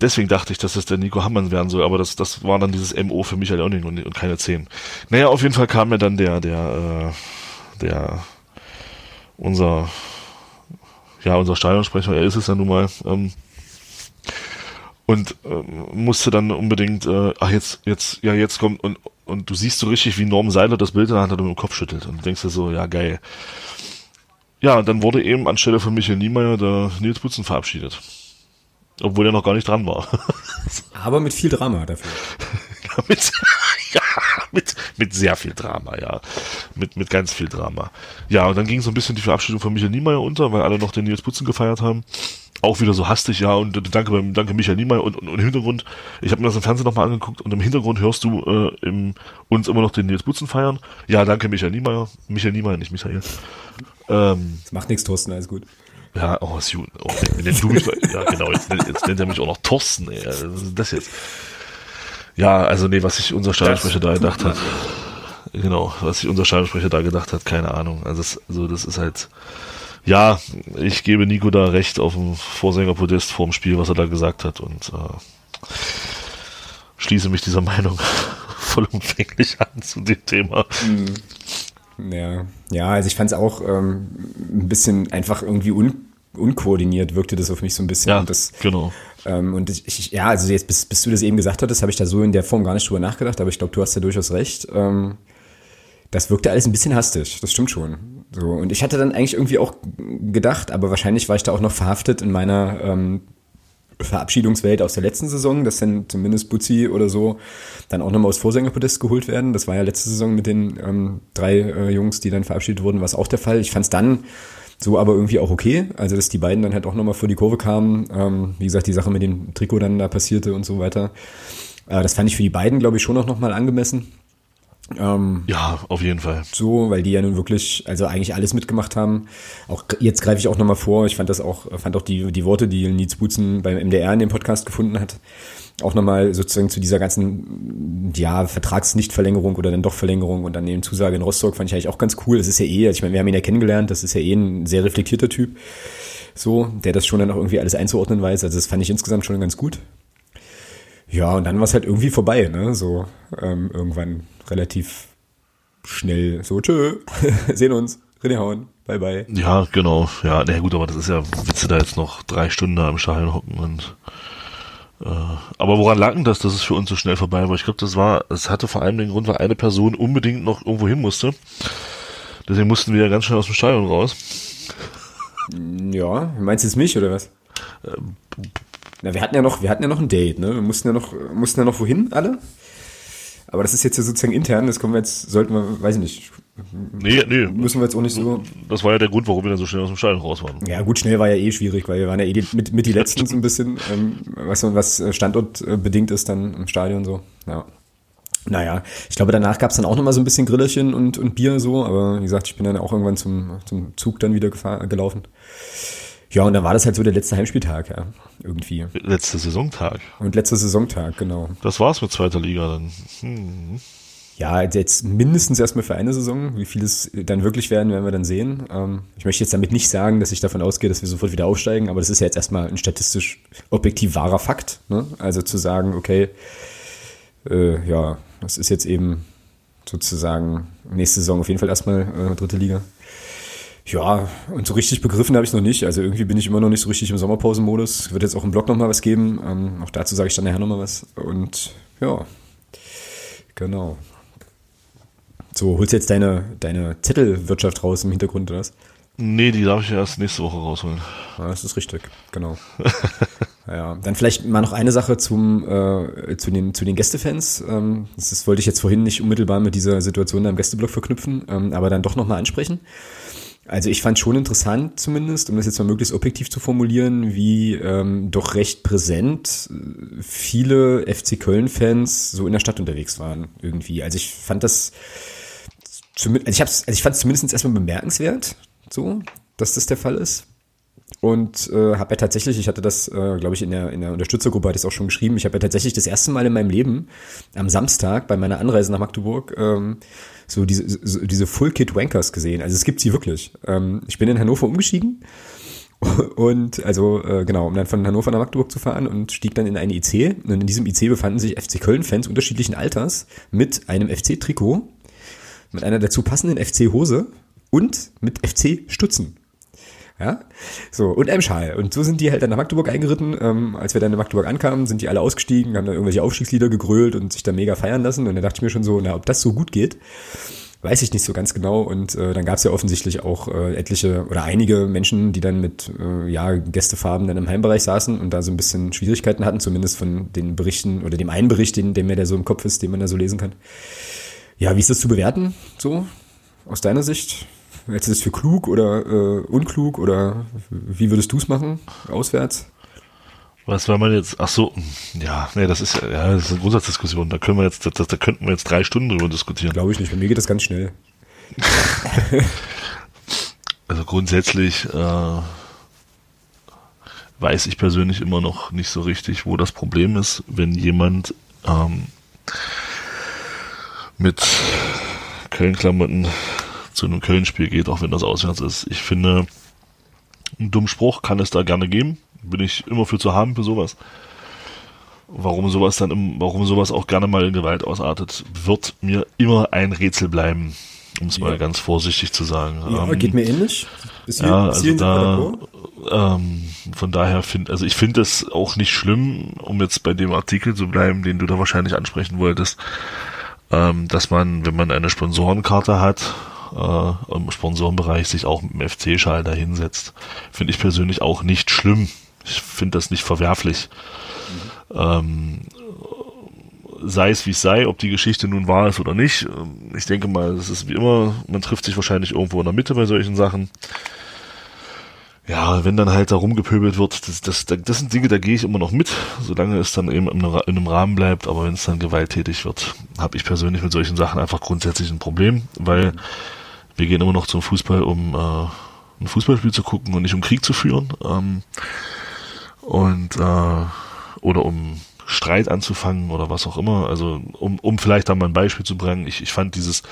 Deswegen dachte ich, dass das der Nico Hammann werden soll, aber das, das war dann dieses MO für Michael Oenning und, und keine 10. Naja, auf jeden Fall kam mir dann der, der, äh, der, unser ja, unser Stadionsprecher, er ist es ja nun mal, ähm, und ähm, musste dann unbedingt, äh, ach jetzt, jetzt, ja jetzt kommt und und du siehst so richtig, wie Norm Seiler das Bild in der Hand hat und im Kopf schüttelt und denkst dir so, ja geil. Ja, und dann wurde eben anstelle von Michael Niemeyer der Nils Butzen verabschiedet. Obwohl er noch gar nicht dran war. Aber mit viel Drama dafür. ja, mit, mit, sehr viel Drama, ja. Mit, mit ganz viel Drama. Ja, und dann ging so ein bisschen die Verabschiedung von Michael Niemeyer unter, weil alle noch den Nils Putzen gefeiert haben. auch wieder so hastig, ja, und danke danke Michael Niemeyer und, und, und im Hintergrund, ich habe mir das im Fernsehen nochmal angeguckt und im Hintergrund hörst du äh, im, uns immer noch den Nils Butzen feiern. Ja, danke Michael Niemeyer. Michael Niemeyer, nicht Michael. Ähm, das macht nichts, Thorsten, alles gut. Ja, oh, ist gut. Oh, nenn du mich, ja, genau, jetzt, jetzt nennt er mich auch noch Thorsten, ey. Was ist das jetzt? Ja, also nee, was sich unser Stadionsprecher da gedacht hat. Genau, was sich unser Stadionsprecher da gedacht hat, keine Ahnung. Also das, also das ist halt, ja, ich gebe Nico da recht auf dem Vorsängerpodest vorm Spiel, was er da gesagt hat und äh, schließe mich dieser Meinung vollumfänglich an zu dem Thema. Mhm. Ja, ja, also ich fand es auch ähm, ein bisschen einfach irgendwie un unkoordiniert wirkte das auf mich so ein bisschen. Ja, das, genau. Ähm, und ich, ich, ja, also jetzt, bis, bis du das eben gesagt hattest, habe ich da so in der Form gar nicht drüber nachgedacht, aber ich glaube, du hast ja durchaus recht. Ähm, das wirkte alles ein bisschen hastig, das stimmt schon. So, und ich hatte dann eigentlich irgendwie auch gedacht, aber wahrscheinlich war ich da auch noch verhaftet in meiner ähm, Verabschiedungswelt aus der letzten Saison, dass dann zumindest Butzi oder so dann auch nochmal aus Vorsängerpodest geholt werden. Das war ja letzte Saison mit den ähm, drei äh, Jungs, die dann verabschiedet wurden, war es auch der Fall. Ich fand es dann so aber irgendwie auch okay. Also, dass die beiden dann halt auch nochmal vor die Kurve kamen. Ähm, wie gesagt, die Sache mit dem Trikot dann da passierte und so weiter. Äh, das fand ich für die beiden, glaube ich, schon auch nochmal angemessen. Ähm, ja, auf jeden Fall. So, weil die ja nun wirklich, also eigentlich alles mitgemacht haben. Auch jetzt greife ich auch nochmal vor. Ich fand das auch, fand auch die, die Worte, die Nils Butzen beim MDR in dem Podcast gefunden hat, auch nochmal sozusagen zu dieser ganzen, ja, Vertragsnichtverlängerung oder dann doch Verlängerung und dann eben Zusage in Rostock fand ich eigentlich auch ganz cool. Das ist ja eh, also ich meine, wir haben ihn ja kennengelernt, das ist ja eh ein sehr reflektierter Typ. So, der das schon dann auch irgendwie alles einzuordnen weiß. Also das fand ich insgesamt schon ganz gut. Ja, und dann war es halt irgendwie vorbei, ne? So ähm, irgendwann relativ schnell. So, tschö, sehen uns, René Hauen, bye bye. Ja, genau. Ja, na gut, aber das ist ja, willst du da jetzt noch drei Stunden da im Stadion hocken und aber woran lag denn das, dass es für uns so schnell vorbei war? Ich glaube, das war, es hatte vor allem den Grund, weil eine Person unbedingt noch irgendwo hin musste. Deswegen mussten wir ja ganz schnell aus dem Stadion raus. Ja, meinst du jetzt mich oder was? Ähm, na, wir hatten ja noch, wir hatten ja noch ein Date, ne? Wir mussten ja noch, mussten ja noch wohin, alle? Aber das ist jetzt ja sozusagen intern, das können wir jetzt, sollten wir, weiß ich nicht. Nee, nee. Müssen wir jetzt auch nicht so. Das war ja der Grund, warum wir dann so schnell aus dem Stadion raus waren. Ja, gut, schnell war ja eh schwierig, weil wir waren ja eh die, mit, mit die Letzten so ein bisschen, ähm, was, was standortbedingt ist dann im Stadion so. Ja. Naja, ich glaube, danach gab es dann auch nochmal so ein bisschen Grillerchen und, und Bier so, aber wie gesagt, ich bin dann auch irgendwann zum, zum Zug dann wieder gelaufen. Ja, und dann war das halt so der letzte Heimspieltag, ja, irgendwie. Letzter Saisontag. Und letzter Saisontag, genau. Das war's mit zweiter Liga dann. Hm. Ja, jetzt mindestens erstmal für eine Saison. Wie viel es dann wirklich werden, werden wir dann sehen. Ähm, ich möchte jetzt damit nicht sagen, dass ich davon ausgehe, dass wir sofort wieder aufsteigen, aber das ist ja jetzt erstmal ein statistisch objektiv wahrer Fakt. Ne? Also zu sagen, okay, äh, ja, das ist jetzt eben sozusagen nächste Saison auf jeden Fall erstmal äh, dritte Liga. Ja, und so richtig begriffen habe ich noch nicht. Also irgendwie bin ich immer noch nicht so richtig im Sommerpausenmodus. Wird jetzt auch im Blog nochmal was geben. Ähm, auch dazu sage ich dann nachher nochmal was. Und ja, genau. So, holst du jetzt deine, deine Zettelwirtschaft raus im Hintergrund, oder was? Nee, die darf ich erst nächste Woche rausholen. Ja, das ist richtig, genau. ja, dann vielleicht mal noch eine Sache zum, äh, zu, den, zu den Gästefans. Ähm, das, das wollte ich jetzt vorhin nicht unmittelbar mit dieser Situation da im Gästeblock verknüpfen, ähm, aber dann doch nochmal ansprechen. Also ich fand schon interessant zumindest, um das jetzt mal möglichst objektiv zu formulieren, wie ähm, doch recht präsent äh, viele FC Köln-Fans so in der Stadt unterwegs waren irgendwie. Also ich fand das, also ich, also ich fand es zumindest erstmal bemerkenswert, so, dass das der Fall ist. Und äh, habe ja tatsächlich, ich hatte das, äh, glaube ich, in der, in der Unterstützergruppe hatte ich es auch schon geschrieben, ich habe ja tatsächlich das erste Mal in meinem Leben am Samstag bei meiner Anreise nach Magdeburg ähm, so diese, so diese Full Kit Wankers gesehen. Also es gibt sie wirklich. Ähm, ich bin in Hannover umgestiegen und also äh, genau, um dann von Hannover nach Magdeburg zu fahren und stieg dann in einen IC. Und in diesem IC befanden sich FC Köln-Fans unterschiedlichen Alters mit einem FC-Trikot, mit einer dazu passenden FC-Hose und mit FC-Stutzen. Ja, so, und einem Schal. Und so sind die halt dann nach Magdeburg eingeritten. Ähm, als wir dann in Magdeburg ankamen, sind die alle ausgestiegen, haben dann irgendwelche Aufstiegslieder gegrölt und sich da mega feiern lassen. Und da dachte ich mir schon so, na, ob das so gut geht, weiß ich nicht so ganz genau. Und äh, dann gab es ja offensichtlich auch äh, etliche oder einige Menschen, die dann mit äh, ja, Gästefarben dann im Heimbereich saßen und da so ein bisschen Schwierigkeiten hatten, zumindest von den Berichten oder dem einen Bericht, den, der mir da so im Kopf ist, den man da so lesen kann. Ja, wie ist das zu bewerten, so aus deiner Sicht? Hältst du das für klug oder äh, unklug oder wie würdest du es machen, auswärts? Was war man jetzt? Ach so, ja, nee, das ist ja, das ist eine Grundsatzdiskussion. Da können wir jetzt, da, da könnten wir jetzt drei Stunden drüber diskutieren. Glaube ich nicht. Bei mir geht das ganz schnell. also grundsätzlich äh, weiß ich persönlich immer noch nicht so richtig, wo das Problem ist, wenn jemand ähm, mit Köln-Klamotten zu einem Köln-Spiel geht, auch wenn das auswärts ist. Ich finde, einen dummen Spruch kann es da gerne geben. Bin ich immer für zu haben für sowas. Warum sowas dann, im, warum sowas auch gerne mal in Gewalt ausartet, wird mir immer ein Rätsel bleiben, um es ja. mal ganz vorsichtig zu sagen. Ja, ähm, geht mir ähnlich. Bis hier, ja, also da, ähm, von daher finde, also ich finde es auch nicht schlimm, um jetzt bei dem Artikel zu bleiben, den du da wahrscheinlich ansprechen wolltest, ähm, dass man, wenn man eine Sponsorenkarte hat, äh, im Sponsorenbereich sich auch mit dem FC-Schal da hinsetzt. Finde ich persönlich auch nicht schlimm. Ich finde das nicht verwerflich. Mhm. Ähm, sei es wie es sei, ob die Geschichte nun wahr ist oder nicht. Ähm, ich denke mal, es ist wie immer, man trifft sich wahrscheinlich irgendwo in der Mitte bei solchen Sachen. Ja, wenn dann halt da rumgepöbelt wird, das, das, das sind Dinge, da gehe ich immer noch mit, solange es dann eben in einem Rahmen bleibt, aber wenn es dann gewalttätig wird, habe ich persönlich mit solchen Sachen einfach grundsätzlich ein Problem, weil. Wir gehen immer noch zum Fußball, um äh, ein Fußballspiel zu gucken und nicht um Krieg zu führen. Ähm, und äh, oder um Streit anzufangen oder was auch immer. Also um, um vielleicht da mal ein Beispiel zu bringen, ich, ich fand dieses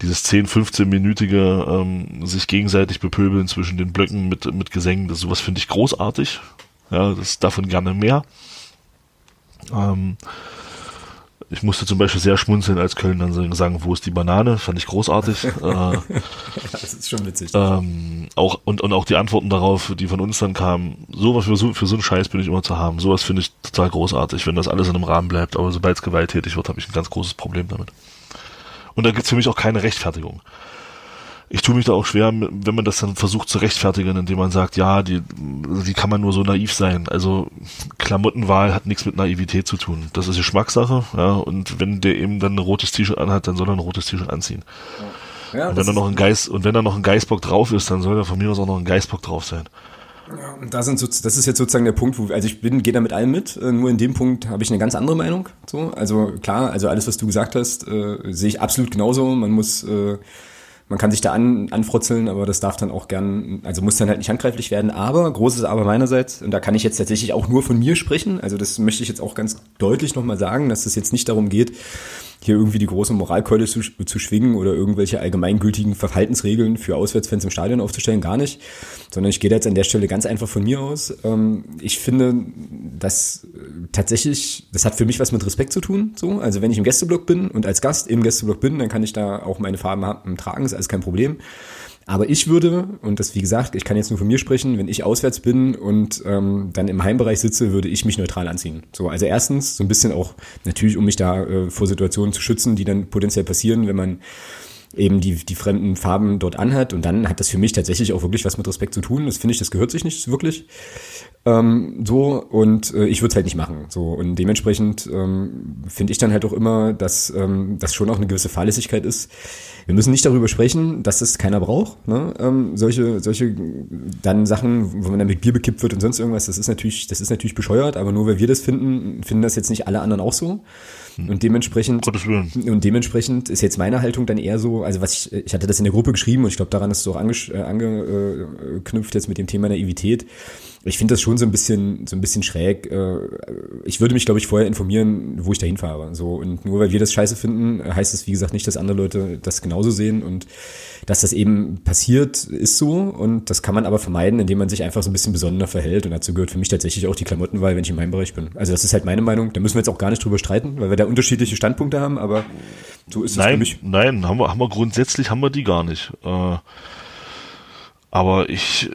dieses 10, 15-minütige ähm, sich gegenseitig bepöbeln zwischen den Blöcken mit, mit Gesängen, das sowas finde ich großartig. Ja, das davon gerne mehr. Ähm, ich musste zum Beispiel sehr schmunzeln, als Köln dann sagen, wo ist die Banane? Fand ich großartig. äh, das ist schon witzig. Ähm, auch, und, und auch die Antworten darauf, die von uns dann kamen, sowas für so, für so einen Scheiß bin ich immer zu haben. Sowas finde ich total großartig, wenn das alles in einem Rahmen bleibt. Aber sobald es gewalttätig wird, habe ich ein ganz großes Problem damit. Und da gibt es für mich auch keine Rechtfertigung ich tue mich da auch schwer, wenn man das dann versucht zu rechtfertigen, indem man sagt, ja, die, wie kann man nur so naiv sein? Also Klamottenwahl hat nichts mit Naivität zu tun. Das ist Geschmackssache, ja, und wenn der eben dann ein rotes T-Shirt anhat, dann soll er ein rotes T-Shirt anziehen. Ja, und wenn da noch ein Geist, und wenn da noch ein Geistbock drauf ist, dann soll da von mir aus auch noch ein Geistbock drauf sein. Ja, und da sind so, das ist jetzt sozusagen der Punkt, wo, also ich bin, gehe da mit allem mit, äh, nur in dem Punkt habe ich eine ganz andere Meinung. So, also klar, also alles, was du gesagt hast, äh, sehe ich absolut genauso. Man muss äh, man kann sich da an, anfrotzeln, aber das darf dann auch gern, also muss dann halt nicht handgreiflich werden. Aber, großes Aber meinerseits, und da kann ich jetzt tatsächlich auch nur von mir sprechen, also das möchte ich jetzt auch ganz deutlich nochmal sagen, dass es jetzt nicht darum geht, hier irgendwie die große Moralkeule zu, zu schwingen oder irgendwelche allgemeingültigen Verhaltensregeln für Auswärtsfans im Stadion aufzustellen, gar nicht. Sondern ich gehe jetzt an der Stelle ganz einfach von mir aus. Ähm, ich finde, dass tatsächlich, das hat für mich was mit Respekt zu tun. So, Also wenn ich im Gästeblock bin und als Gast im Gästeblock bin, dann kann ich da auch meine Farben tragen, ist alles kein Problem. Aber ich würde, und das wie gesagt, ich kann jetzt nur von mir sprechen, wenn ich auswärts bin und ähm, dann im Heimbereich sitze, würde ich mich neutral anziehen. So, also erstens so ein bisschen auch natürlich, um mich da äh, vor Situationen zu schützen, die dann potenziell passieren, wenn man eben die, die fremden Farben dort anhat. Und dann hat das für mich tatsächlich auch wirklich was mit Respekt zu tun. Das finde ich, das gehört sich nicht wirklich. Ähm, so, und äh, ich würde es halt nicht machen. So, und dementsprechend ähm, finde ich dann halt auch immer, dass ähm, das schon auch eine gewisse Fahrlässigkeit ist. Wir müssen nicht darüber sprechen, dass es keiner braucht. Ne? Ähm, solche, solche dann Sachen, wo man dann mit Bier bekippt wird und sonst irgendwas, das ist natürlich, das ist natürlich bescheuert, aber nur weil wir das finden, finden das jetzt nicht alle anderen auch so. Hm. Und dementsprechend, und dementsprechend ist jetzt meine Haltung dann eher so, also was ich, ich hatte das in der Gruppe geschrieben und ich glaube, daran ist es auch äh, angeknüpft jetzt mit dem Thema Naivität ich finde das schon so ein bisschen, so ein bisschen schräg. Äh, ich würde mich, glaube ich, vorher informieren, wo ich dahin fahre. So, und nur weil wir das scheiße finden, heißt es, wie gesagt, nicht, dass andere Leute das genauso sehen und dass das eben passiert, ist so. Und das kann man aber vermeiden, indem man sich einfach so ein bisschen besonderer verhält. Und dazu gehört für mich tatsächlich auch die Klamottenwahl, wenn ich in meinem Bereich bin. Also das ist halt meine Meinung. Da müssen wir jetzt auch gar nicht drüber streiten, weil wir da unterschiedliche Standpunkte haben, aber so ist es für mich. Nein, haben wir, haben wir grundsätzlich haben wir die gar nicht. Äh, aber ich,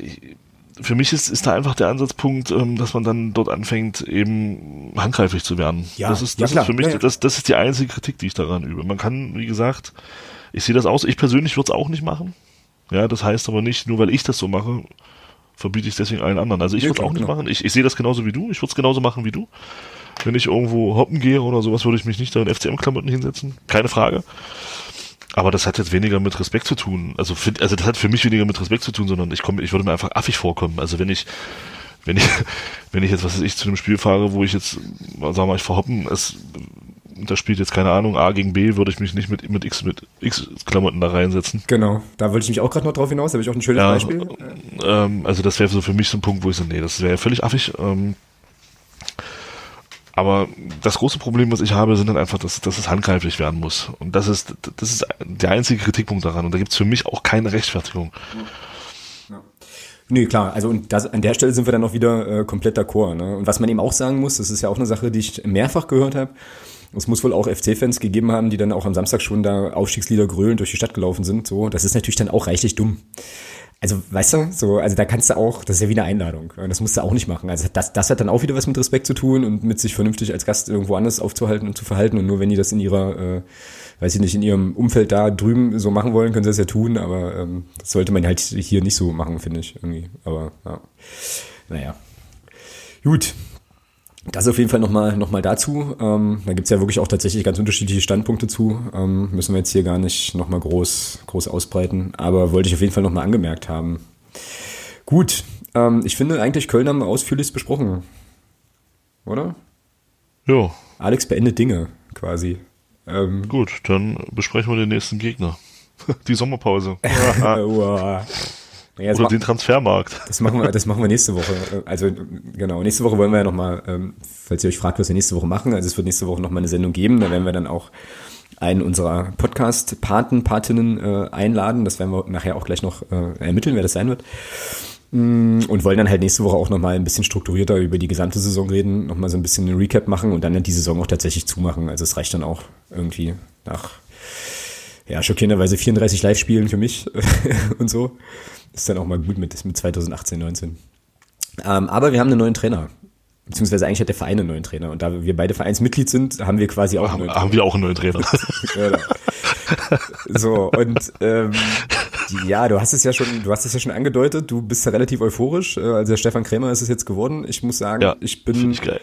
ich für mich ist, ist da einfach der Ansatzpunkt, ähm, dass man dann dort anfängt, eben handgreiflich zu werden. Ja, das ist, das ja, ist für mich. Das, das ist die einzige Kritik, die ich daran übe. Man kann, wie gesagt, ich sehe das aus, ich persönlich würde es auch nicht machen. Ja, das heißt aber nicht, nur weil ich das so mache, verbiete ich es deswegen allen anderen. Also ich würde es auch nicht genau. machen. Ich, ich sehe das genauso wie du. Ich würde es genauso machen wie du. Wenn ich irgendwo hoppen gehe oder sowas, würde ich mich nicht da in FCM-Klamotten hinsetzen. Keine Frage. Aber das hat jetzt weniger mit Respekt zu tun. Also, für, also das hat für mich weniger mit Respekt zu tun, sondern ich komme, ich würde mir einfach affig vorkommen. Also wenn ich, wenn ich, wenn ich jetzt, was weiß ich, zu einem Spiel fahre, wo ich jetzt, sagen wir mal, ich verhoppen, es, da spielt jetzt keine Ahnung, A gegen B, würde ich mich nicht mit, mit X, mit X-Klamotten da reinsetzen. Genau, da wollte ich mich auch gerade noch drauf hinaus, da habe ich auch ein schönes Ja, Beispiel. Ähm, also das wäre so für mich so ein Punkt, wo ich so, nee, das wäre völlig affig. Ähm, aber das große Problem, was ich habe, sind dann einfach, dass, dass es handgreiflich werden muss. Und das ist, das ist der einzige Kritikpunkt daran. Und da gibt es für mich auch keine Rechtfertigung. Nee, klar, also und das, an der Stelle sind wir dann auch wieder äh, komplett d'accord. Ne? Und was man eben auch sagen muss, das ist ja auch eine Sache, die ich mehrfach gehört habe, es muss wohl auch FC-Fans gegeben haben, die dann auch am Samstag schon da Aufstiegslieder grölend durch die Stadt gelaufen sind. So, das ist natürlich dann auch reichlich dumm. Also, weißt du, so, also da kannst du auch, das ist ja wie eine Einladung. Das musst du auch nicht machen. Also das, das hat dann auch wieder was mit Respekt zu tun und mit sich vernünftig als Gast irgendwo anders aufzuhalten und zu verhalten. Und nur wenn die das in ihrer, äh, weiß ich nicht, in ihrem Umfeld da drüben so machen wollen, können sie das ja tun, aber ähm, das sollte man halt hier nicht so machen, finde ich irgendwie. Aber ja. Naja. Gut, das auf jeden Fall nochmal noch mal dazu. Ähm, da gibt's ja wirklich auch tatsächlich ganz unterschiedliche Standpunkte zu. Ähm, müssen wir jetzt hier gar nicht nochmal groß, groß ausbreiten. Aber wollte ich auf jeden Fall nochmal angemerkt haben. Gut, ähm, ich finde eigentlich Köln haben wir ausführlichst besprochen. Oder? Ja, Alex beendet Dinge quasi. Ähm, gut, dann besprechen wir den nächsten Gegner. Die Sommerpause. Naja, Oder den Transfermarkt. Das machen wir, das machen wir nächste Woche. Also genau, nächste Woche wollen wir ja nochmal, ähm, falls ihr euch fragt, was wir nächste Woche machen, also es wird nächste Woche nochmal eine Sendung geben, da werden wir dann auch einen unserer Podcast-Paten, Patinnen äh, einladen. Das werden wir nachher auch gleich noch äh, ermitteln, wer das sein wird. Mm, Und wollen dann halt nächste Woche auch nochmal ein bisschen strukturierter über die gesamte Saison reden, nochmal so ein bisschen einen Recap machen und dann die Saison auch tatsächlich zumachen. Also es reicht dann auch irgendwie nach, ja, schockierenderweise 34 Live-Spielen für mich und so. Ist dann auch mal gut mit, mit 2018, 19. Ähm, aber wir haben einen neuen Trainer. Beziehungsweise eigentlich hat der Verein einen neuen Trainer. Und da wir beide Vereinsmitglied sind, haben wir quasi auch einen Haben, neuen haben wir auch einen neuen Trainer. Trainer. so, und ähm, ja, du hast es ja schon, du hast es ja schon angedeutet, du bist ja relativ euphorisch. Äh, Also der Stefan Krämer ist es jetzt geworden. Ich muss sagen, ja, ich bin ich geil.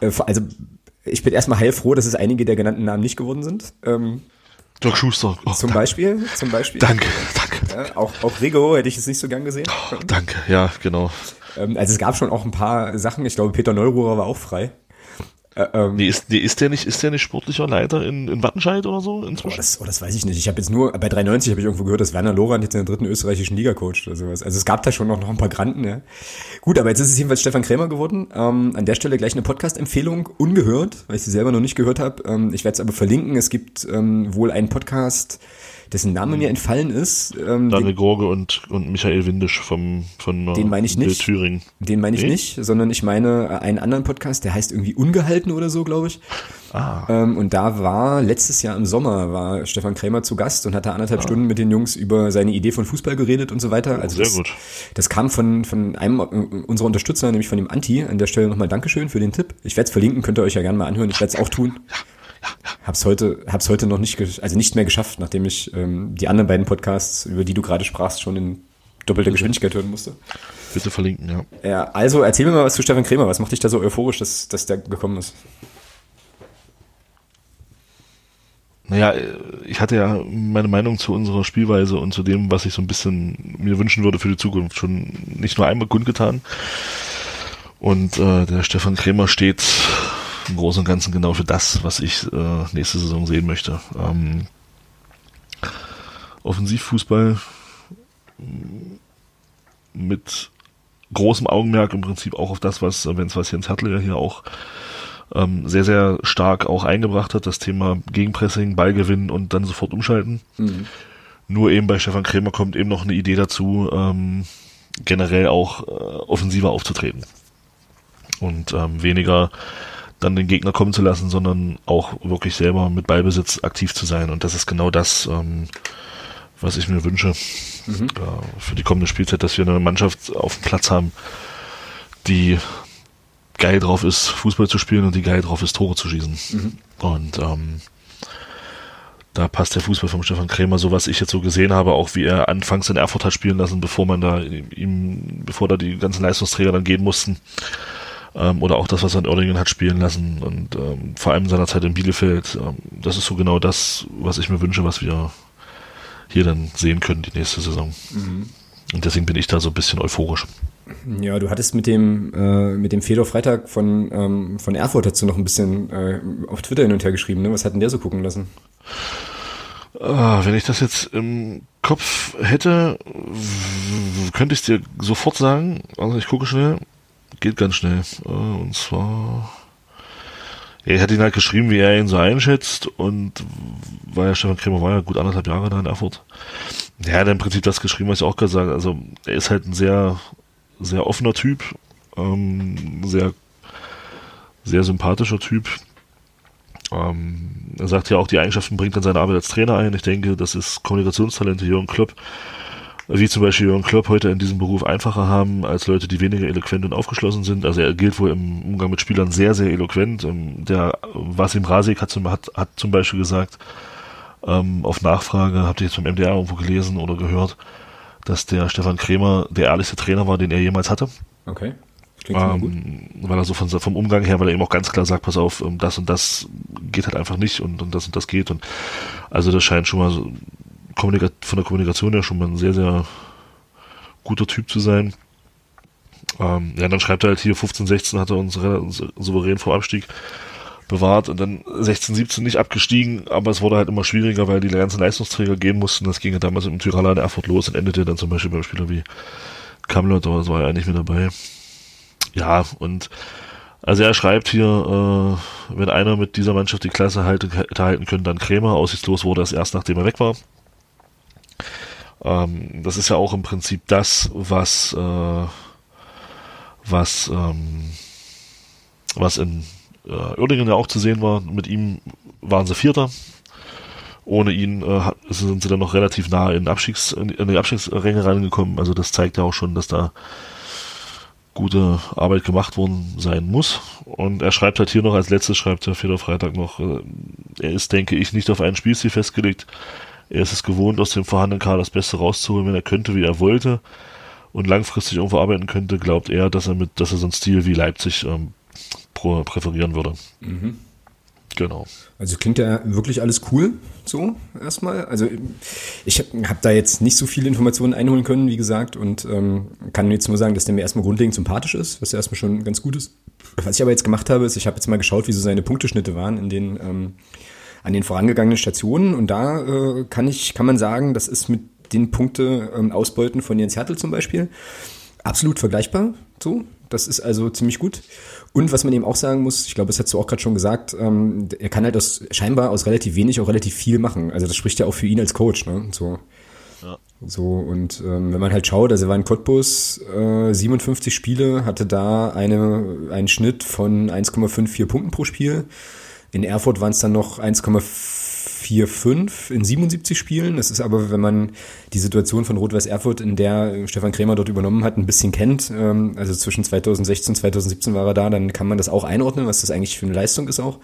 äh, also ich bin erstmal heilfroh, dass es einige der genannten Namen nicht geworden sind. Ähm, Dirk Schuster. Oh, zum danke, Beispiel, zum Beispiel. danke, danke. Ja, auch, auch Rigo hätte ich es nicht so gern gesehen. Oh, danke, ja, genau. Ähm, also es gab schon auch ein paar Sachen. Ich glaube, Peter Neururer war auch frei. Äh, ähm, Nee, ist, nee, ist der nicht, ist der nicht sportlicher Leiter in, in Wattenscheid oder so Oh, inzwischen? das, oh, das weiß ich nicht. Ich habe jetzt nur, bei 93 habe ich irgendwo gehört, dass Werner Lorand jetzt in der dritten österreichischen Liga coacht oder sowas. Also es gab da schon noch, noch ein paar Granten, ja. Gut, aber jetzt ist es jedenfalls Stefan Krämer geworden. Ähm, an der Stelle gleich eine Podcast-Empfehlung, ungehört, weil ich sie selber noch nicht gehört habe. Ähm, ich werde es aber verlinken. Es gibt ähm, wohl einen Podcast, dessen Name mir entfallen ist. Ähm, Daniel Gorge und, und Michael Windisch vom, von äh, Den meine ich nicht. Thüringen. Den meine ich Nee? nicht, sondern ich meine äh, einen anderen Podcast, der heißt irgendwie Ungehalten oder so, glaube ich. Ah, Ähm, und da war letztes Jahr im Sommer war Stefan Krämer zu Gast und hat da anderthalb Stunden mit den Jungs über seine Idee von Fußball geredet und so weiter. Also sehr das, gut. Das kam von, von einem äh, unserer Unterstützer, nämlich von dem Anti. An der Stelle nochmal Dankeschön für den Tipp. Ich werde es verlinken, könnt ihr euch ja gerne mal anhören. Ich werde es auch tun. Hab's heute, hab's heute noch nicht, also nicht mehr geschafft, nachdem ich ähm, die anderen beiden Podcasts, über die du gerade sprachst, schon in doppelter Geschwindigkeit hören musste. Bitte verlinken, ja. Ja, also erzähl mir mal was zu Stefan Krämer. Was macht dich da so euphorisch, dass, dass der gekommen ist? Naja, äh, ich hatte ja meine Meinung zu unserer Spielweise und zu dem, was ich so ein bisschen mir wünschen würde für die Zukunft, schon nicht nur einmal kundgetan. Und äh, der Stefan Krämer steht im Großen und Ganzen genau für das, was ich äh, nächste Saison sehen möchte. Ähm, Offensivfußball m, mit großem Augenmerk im Prinzip auch auf das, was, wenn es was Jens Hertel ja hier auch ähm, sehr, sehr stark auch eingebracht hat, das Thema Gegenpressing, Ballgewinn und dann sofort umschalten. Nur eben bei Stefan Krämer kommt eben noch eine Idee dazu, ähm, generell auch äh, offensiver aufzutreten. Und ähm, weniger dann den Gegner kommen zu lassen, sondern auch wirklich selber mit Ballbesitz aktiv zu sein. Und das ist genau das, ähm, was ich mir wünsche äh, für die kommende Spielzeit, dass wir eine Mannschaft auf dem Platz haben, die geil drauf ist, Fußball zu spielen und die geil drauf ist, Tore zu schießen. Und ähm, da passt der Fußball vom Stefan Krämer, so was ich jetzt so gesehen habe, auch wie er anfangs in Erfurt hat spielen lassen, bevor man da ihm, bevor da die ganzen Leistungsträger dann gehen mussten. Ähm, oder auch das, was er in Oerdingen hat spielen lassen und ähm, vor allem in seiner Zeit in Bielefeld. Ähm, das ist so genau das, was ich mir wünsche, was wir hier dann sehen können die nächste Saison. Mhm. Und deswegen bin ich da so ein bisschen euphorisch. Ja, du hattest mit dem, äh, mit dem Fedor Freitag von, ähm, von Erfurt dazu noch ein bisschen äh, auf Twitter hin und her geschrieben. Ne? Was hat denn der so gucken lassen? Ah, wenn ich das jetzt im Kopf hätte, könnte ich dir sofort sagen. Also ich gucke schnell. Geht ganz schnell. Äh, und zwar. Er hat ihn halt geschrieben, wie er ihn so einschätzt und war ja Stefan Krämer war ja gut anderthalb Jahre da in Erfurt. Er hat im Prinzip das geschrieben, was ich auch gesagt habe. Also er ist halt ein sehr, sehr offener Typ, ähm, sehr, sehr sympathischer Typ. Ähm, er sagt ja auch, die Eigenschaften bringt dann seine Arbeit als Trainer ein. Ich denke, das ist Kommunikationstalente Jürgen Klopp wie zum Beispiel Jürgen Klopp heute in diesem Beruf einfacher haben als Leute, die weniger eloquent und aufgeschlossen sind. Also er gilt wohl im Umgang mit Spielern sehr, sehr eloquent. Ähm, der Wasim Rasik hat zum, hat, hat zum Beispiel gesagt, ähm, auf Nachfrage, habt ihr jetzt beim MDR irgendwo gelesen oder gehört, dass der Stefan Krämer der ehrlichste Trainer war, den er jemals hatte. Okay. Ähm, weil er so von, vom Umgang her, weil er eben auch ganz klar sagt, pass auf, ähm, das und das geht halt einfach nicht und, und das und das geht. Und also das scheint schon mal so Von der Kommunikation her schon mal ein sehr, sehr guter Typ zu sein. Ähm, ja, dann schreibt er halt hier 15, 16 hat er uns souverän vor Abstieg bewahrt und dann 16, 17 nicht abgestiegen, aber es wurde halt immer schwieriger, weil die ganzen Leistungsträger gehen mussten. Das ging ja damals im Tyraler in Erfurt los und endete dann zum Beispiel beim Spieler wie Kamlot, aber das war ja nicht mehr dabei. Ja, und also er schreibt hier, äh, wenn einer mit dieser Mannschaft die Klasse halten, halten könnte, dann Krämer. Aussichtslos wurde es erst, nachdem er weg war. Ähm, das ist ja auch im Prinzip das, was, äh, was, ähm, was in äh, Uerdingen ja auch zu sehen war. Mit ihm waren sie Vierter. Ohne ihn äh, sind sie dann noch relativ nah in, Abstiegs, in die Abstiegsränge reingekommen. Also das zeigt ja auch schon, dass da gute Arbeit gemacht worden sein muss. Und er schreibt halt hier noch als letztes, schreibt der Feder Freitag noch, äh, er ist, denke ich, nicht auf einen Spielstil festgelegt. Er ist es gewohnt, aus dem vorhandenen Kader das Beste rauszuholen, wenn er könnte, wie er wollte und langfristig irgendwo arbeiten könnte, glaubt er, dass er mit, dass er so einen Stil wie Leipzig ähm, präferieren würde. Mhm. Genau. Also klingt ja wirklich alles cool, so erstmal. Also ich habe da jetzt nicht so viele Informationen einholen können, wie gesagt, und ähm, kann jetzt nur sagen, dass der mir erstmal grundlegend sympathisch ist, was ja erstmal schon ganz gut ist. Was ich aber jetzt gemacht habe, ist, ich habe jetzt mal geschaut, wie so seine Punkteschnitte waren in den ähm, an den vorangegangenen Stationen. Und da äh, kann ich, kann man sagen, das ist mit den Punkte ähm, Ausbeuten von Jens Hertel zum Beispiel absolut vergleichbar. So, das ist also ziemlich gut. Und was man eben auch sagen muss, ich glaube, das hast du auch gerade schon gesagt, ähm, er kann halt aus, scheinbar aus relativ wenig auch relativ viel machen. Also das spricht ja auch für ihn als Coach, ne? So. Ja. So, und ähm, wenn man halt schaut, also er war in Cottbus äh, 57 Spiele, hatte da eine, einen Schnitt von 1,54 Punkten pro Spiel. In Erfurt waren es dann noch 1,45 in 77 Spielen. Das ist aber, wenn man die Situation von Rot-Weiß Erfurt, in der Stefan Krämer dort übernommen hat, ein bisschen kennt, ähm, also zwischen 2016 und 2017 war er da, dann kann man das auch einordnen, was das eigentlich für eine Leistung ist auch.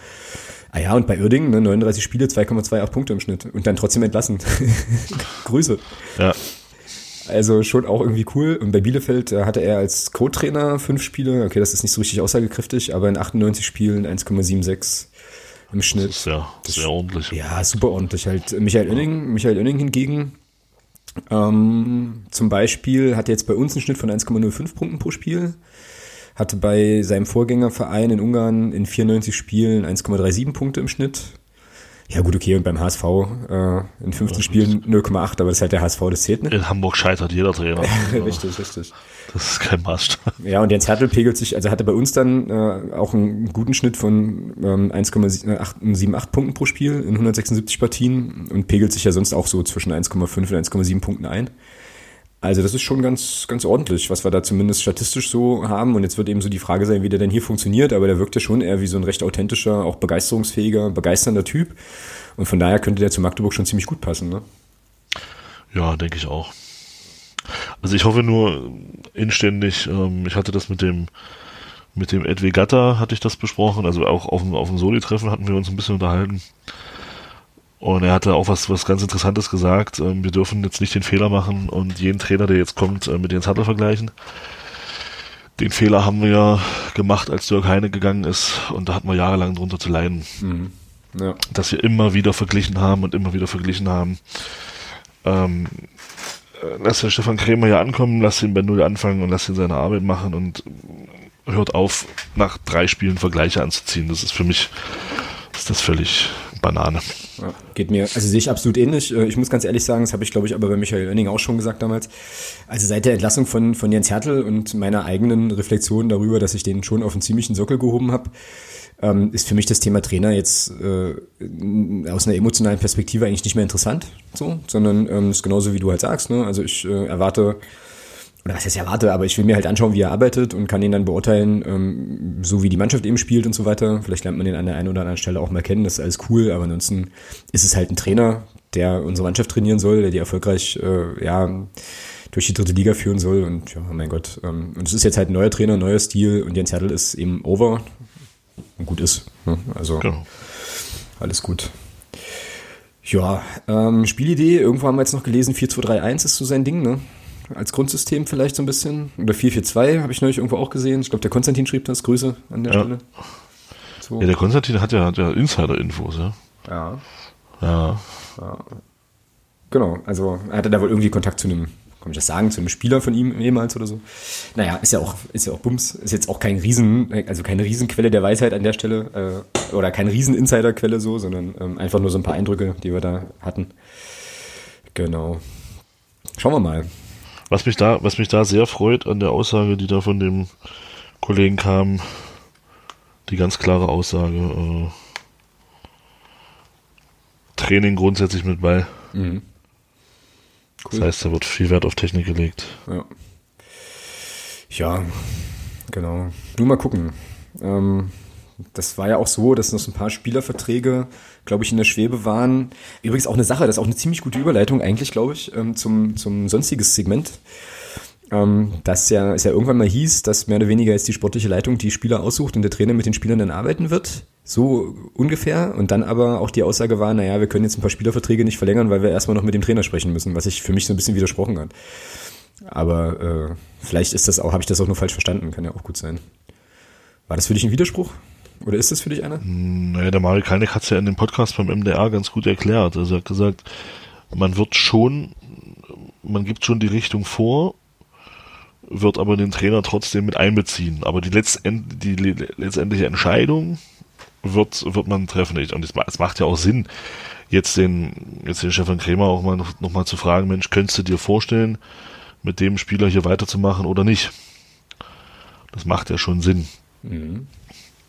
Ah ja, und bei Uerdingen, ne, 39 Spiele, 2,28 Punkte im Schnitt und dann trotzdem entlassen. Grüße. Ja. Also schon auch irgendwie cool. Und bei Bielefeld äh, hatte er als Co-Trainer fünf Spiele. Okay, das ist nicht so richtig aussagekräftig, aber in 98 Spielen 1,76 im Schnitt. Das ist ja sehr ordentlich. Ja, super ordentlich. Halt Michael Oenning, Michael Oenning hingegen, ähm, zum Beispiel hat jetzt bei uns einen Schnitt von 1,05 Punkten pro Spiel. Hatte bei seinem Vorgängerverein in Ungarn in 94 Spielen 1,37 Punkte im Schnitt. Ja, gut, okay, und beim HSV äh, in 15 ja, Spielen 0,8, aber das ist halt der HSV, das zählt nicht. In Hamburg scheitert jeder Trainer. richtig, richtig. Das ist kein Maßstab. Ja, und Jens Hertel pegelt sich, also hatte bei uns dann äh, auch einen guten Schnitt von ähm, 1,78 Punkten pro Spiel in 176 Partien und pegelt sich ja sonst auch so zwischen 1,5 und 1,7 Punkten ein. Also das ist schon ganz, ganz ordentlich, was wir da zumindest statistisch so haben. Und jetzt wird eben so die Frage sein, wie der denn hier funktioniert. Aber der wirkt ja schon eher wie so ein recht authentischer, auch begeisterungsfähiger, begeisternder Typ. Und von daher könnte der zu Magdeburg schon ziemlich gut passen. Ne? Ja, denke ich auch. Also ich hoffe nur inständig, ähm, ich hatte das mit dem mit dem Edwin Gatter hatte ich das besprochen, also auch auf dem, auf dem Soli-Treffen hatten wir uns ein bisschen unterhalten. Und er hatte auch was, was ganz Interessantes gesagt. Ähm, wir dürfen jetzt nicht den Fehler machen und jeden Trainer, der jetzt kommt, äh, mit Jens Hartl vergleichen. Den Fehler haben wir ja gemacht, als Dirk Heine gegangen ist und da hatten wir jahrelang drunter zu leiden. Mhm. Ja. Dass wir immer wieder verglichen haben und immer wieder verglichen haben. ähm, äh, lass den Stefan Krämer hier ankommen, lass ihn bei Null anfangen und lass ihn seine Arbeit machen und hört auf, nach drei Spielen Vergleiche anzuziehen. Das ist für mich, ist das völlig Banane. Ja, geht mir, also sehe ich absolut ähnlich. Äh, ich muss ganz ehrlich sagen, das habe ich glaube ich aber bei Michael Oenning auch schon gesagt damals. Also seit der Entlassung von, von Jens Hertel und meiner eigenen Reflexion darüber, dass ich den schon auf einen ziemlichen Sockel gehoben habe, ähm, ist für mich das Thema Trainer jetzt äh, aus einer emotionalen Perspektive eigentlich nicht mehr interessant, so, sondern ähm, ist genauso wie du halt sagst. Ne? Also ich äh, erwarte oder was heißt erwarte, aber ich will mir halt anschauen, wie er arbeitet und kann ihn dann beurteilen, ähm, so wie die Mannschaft eben spielt und so weiter. Vielleicht lernt man den an der einen oder anderen Stelle auch mal kennen, das ist alles cool, aber ansonsten ist es halt ein Trainer, der unsere Mannschaft trainieren soll, der die erfolgreich, äh, ja, durch die dritte Liga führen soll und ja, mein Gott. Ähm, und es ist jetzt halt ein neuer Trainer, neuer Stil und Jens Hertel ist eben over und gut ist. Ne? Also genau. alles gut. Ja, ähm, Spielidee, irgendwo haben wir jetzt noch gelesen, 4-2-3-1 ist so sein Ding, ne? Als Grundsystem vielleicht so ein bisschen. Oder 442 habe ich neulich irgendwo auch gesehen. Ich glaube, der Konstantin schrieb das. Grüße an der ja. Stelle. So. Ja, der Konstantin hat ja, hat ja Insider-Infos, ja. Ja. Ja. ja. Genau, also er hatte da wohl irgendwie Kontakt zu einem, kann ich das sagen, zu einem Spieler von ihm ehemals oder so. Naja, ist ja auch, ist ja auch Bums, ist jetzt auch kein Riesen, also keine Riesenquelle der Weisheit an der Stelle, äh, oder keine Riesen-Insider-Quelle so, sondern ähm, einfach nur so ein paar Eindrücke, die wir da hatten. Genau. Schauen wir mal. Was mich da, was mich da sehr freut an der Aussage, die da von dem Kollegen kam, die ganz klare Aussage, äh, Training grundsätzlich mit Ball. Mhm. Cool. Das heißt, da wird viel Wert auf Technik gelegt. Ja. Ja, genau. Nur mal gucken. Ähm, das war ja auch so, dass noch so ein paar Spielerverträge, glaube ich, in der Schwebe waren. Übrigens auch eine Sache, das ist auch eine ziemlich gute Überleitung eigentlich, glaube ich, ähm, zum, zum sonstiges Segment. Ähm, dass ja, es ja irgendwann mal hieß, dass mehr oder weniger jetzt die sportliche Leitung die Spieler aussucht und der Trainer mit den Spielern dann arbeiten wird. So ungefähr. Und dann aber auch die Aussage war, naja, wir können jetzt ein paar Spielerverträge nicht verlängern, weil wir erstmal noch mit dem Trainer sprechen müssen, was ich für mich so ein bisschen widersprochen hat. Aber äh, vielleicht ist das auch, habe ich das auch nur falsch verstanden, kann ja auch gut sein. War das für dich ein Widerspruch? Oder ist das für dich einer? Naja, der Mario Kalnick hat es ja in dem Podcast beim MDR ganz gut erklärt. Also er hat gesagt, man wird schon, man gibt schon die Richtung vor, wird aber den Trainer trotzdem mit einbeziehen. Aber die, letztend, die letztendliche Entscheidung wird, wird man treffen. Und es macht ja auch Sinn, jetzt den, jetzt den Stefan Krämer auch mal noch, noch mal zu fragen, Mensch, könntest du dir vorstellen, mit dem Spieler hier weiterzumachen oder nicht? Das macht ja schon Sinn. Mhm.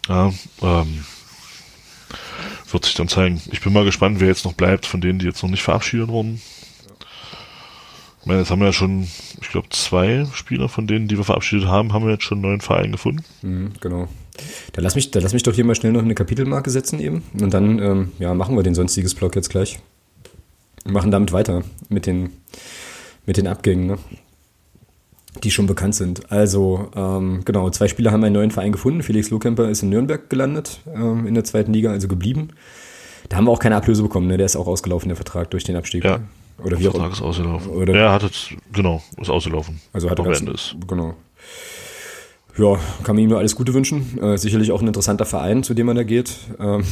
Ja, ähm, wird sich dann zeigen. Ich bin mal gespannt, wer jetzt noch bleibt, von denen, die jetzt noch nicht verabschiedet wurden. Ich meine, jetzt haben wir ja schon, ich glaube, zwei Spieler von denen, die wir verabschiedet haben, haben wir jetzt schon einen neuen Verein gefunden. Mhm, genau. Da lass mich, da lass mich doch hier mal schnell noch eine Kapitelmarke setzen eben. Und dann, ähm, ja, machen wir den sonstiges Blog jetzt gleich. Und machen damit weiter mit den, mit den Abgängen, ne? Die schon bekannt sind. Also, ähm, genau, zwei Spieler haben einen neuen Verein gefunden. Felix Lohkemper ist in Nürnberg gelandet, ähm, in der zweiten Liga, also geblieben. Da haben wir auch keine Ablöse bekommen, ne? Der ist auch ausgelaufen, der Vertrag durch den Abstieg. Ja. Oder wie der Vertrag auch. ist ausgelaufen. Oder? Ja, hat jetzt, genau, ist ausgelaufen. Also hat er ganz, ist. Genau ja, kann man ihm nur alles Gute wünschen. Äh, sicherlich auch ein interessanter Verein, zu dem man da geht. Ähm,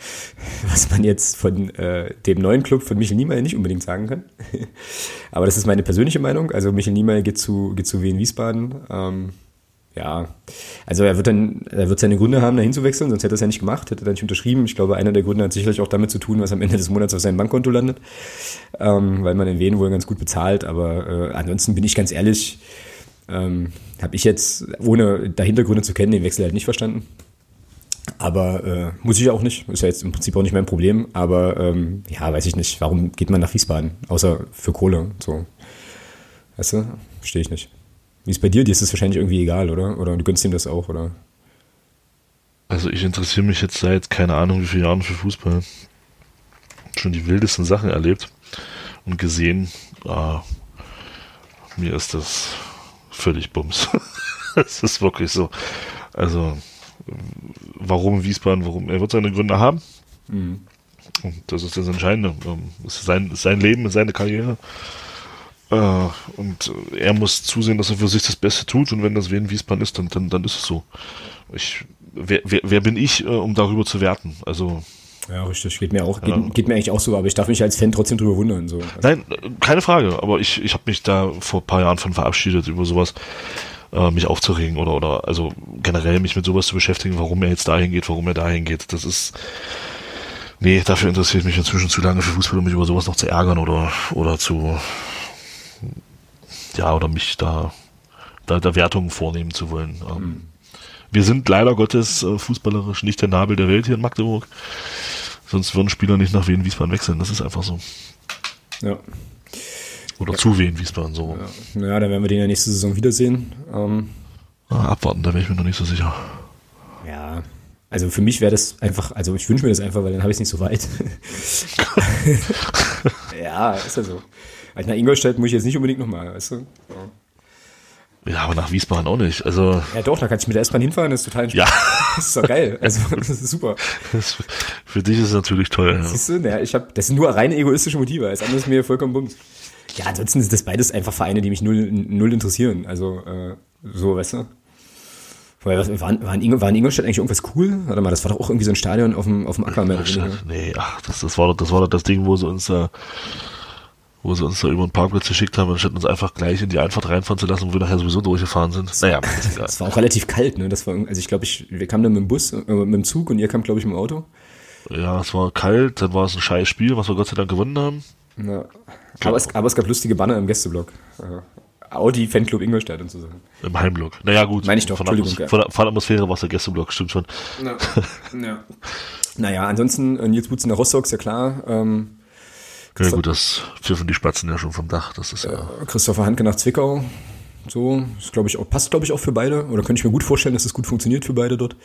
was man jetzt von äh, dem neuen Club von Michel Niemeyer nicht unbedingt sagen kann. Aber das ist meine persönliche Meinung. Also Michel Niemeyer geht zu, geht zu Wien Wiesbaden. Ähm, ja, also er wird dann, er wird seine Gründe haben, da hinzuwechseln, sonst hätte er es ja nicht gemacht, hätte er nicht unterschrieben. Ich glaube, einer der Gründe hat sicherlich auch damit zu tun, was am Ende des Monats auf seinem Bankkonto landet, ähm, weil man in Wien wohl ganz gut bezahlt. Aber äh, ansonsten bin ich ganz ehrlich, ähm, habe ich jetzt, ohne da Hintergründe zu kennen, den Wechsel halt nicht verstanden. Aber äh, muss ich auch nicht. Ist ja jetzt im Prinzip auch nicht mein Problem. Aber ähm, ja, weiß ich nicht. Warum geht man nach Wiesbaden? Außer für Kohle. So. Weißt du? Verstehe ich nicht. Wie ist bei dir? Dir ist es wahrscheinlich irgendwie egal, oder? Oder du gönnst ihm das auch, oder? Also ich interessiere mich jetzt seit keine Ahnung wie vielen Jahren für Fußball. Schon die wildesten Sachen erlebt und gesehen. Ah, mir ist das völlig Bums. Es ist wirklich so. Also, warum Wiesbaden, warum? Er wird seine Gründe haben. Mhm. Und das ist das Entscheidende. Ähm, es ist sein, sein Leben, seine Karriere. Äh, und er muss zusehen, dass er für sich das Beste tut. Und wenn das Wien Wiesbaden ist, dann, dann, dann ist es so. Ich, wer, wer, wer bin ich, äh, um darüber zu werten? Also. Ja, richtig. Geht mir auch, geht, ja. geht, mir eigentlich auch so, aber ich darf mich als Fan trotzdem drüber wundern. So. Nein, keine Frage, aber ich, ich habe mich da vor ein paar Jahren von verabschiedet, über sowas äh, mich aufzuregen oder, oder also generell mich mit sowas zu beschäftigen, warum er jetzt dahin geht, warum er dahin geht. Das ist. Nee, dafür interessiert mich inzwischen zu lange für Fußball, um mich über sowas noch zu ärgern oder, oder zu ja, oder mich da, da, da Wertungen vornehmen zu wollen. Ähm, mhm. Wir sind leider Gottes äh, fußballerisch nicht der Nabel der Welt hier in Magdeburg. Sonst würden Spieler nicht nach Wien Wiesbaden wechseln. Das ist einfach so. Ja. Oder ja. zu Wien Wiesbaden so. Ja. Naja, dann werden wir den ja nächste Saison wiedersehen. Ähm, ah, abwarten, da bin ich mir noch nicht so sicher. Ja, also für mich wäre das einfach, also ich wünsche mir das einfach, weil dann habe ich es nicht so weit. ja, ist ja so. Also nach Ingolstadt muss ich jetzt nicht unbedingt nochmal, weißt du? Ja. Ja. aber nach Wiesbaden auch nicht. Also ja, doch, da kann ich mit der S-Bahn hinfahren, das ist total Ja. Das ist doch geil. Also, das ist super. Das, für dich ist es natürlich toll. Ja. Siehst du, ja, ich hab, das sind nur rein egoistische Motive, alles andere ist mir vollkommen bums. Ja, ansonsten sind das beides einfach Vereine, die mich null, null interessieren. Also, äh, so, weißt du? Weil was, war, war, in, war in Ingolstadt eigentlich irgendwas cool? Warte mal, das war doch auch irgendwie so ein Stadion auf dem, auf dem Acker Nee, ach, das, das war doch, das war doch das Ding, wo sie uns äh, wo sie uns da über den Parkplatz geschickt haben, anstatt uns einfach gleich in die Einfahrt reinfahren zu lassen, wo wir nachher sowieso durchgefahren sind. Naja, das war auch relativ kalt, ne? Das war, also ich glaube, ich, wir kamen dann mit dem Bus, äh, mit dem Zug und ihr kamt, glaube ich, mit dem Auto. Ja, es war kalt, dann war es ein scheiß Spiel, was wir Gott sei Dank gewonnen haben. Ja. Aber, es, aber es gab lustige Banner im Gästeblock. Äh, Audi Fanclub Ingolstadt und so Sachen. Im Heimblock. Naja, gut. Meine ich doch, von, Atmos ja. von, von Atmosphäre war es der Gästeblock, stimmt schon. Ja. ja. Naja, ansonsten, äh, Nils Butz in der Rostock, ist ja klar. Ähm, ja gut, das pfiffen die Spatzen ja schon vom Dach. Das ist ja. Christopher Handke nach Zwickau. So, ist, glaube ich, auch, passt, glaube ich, auch für beide. Oder könnte ich mir gut vorstellen, dass es das gut funktioniert für beide dort.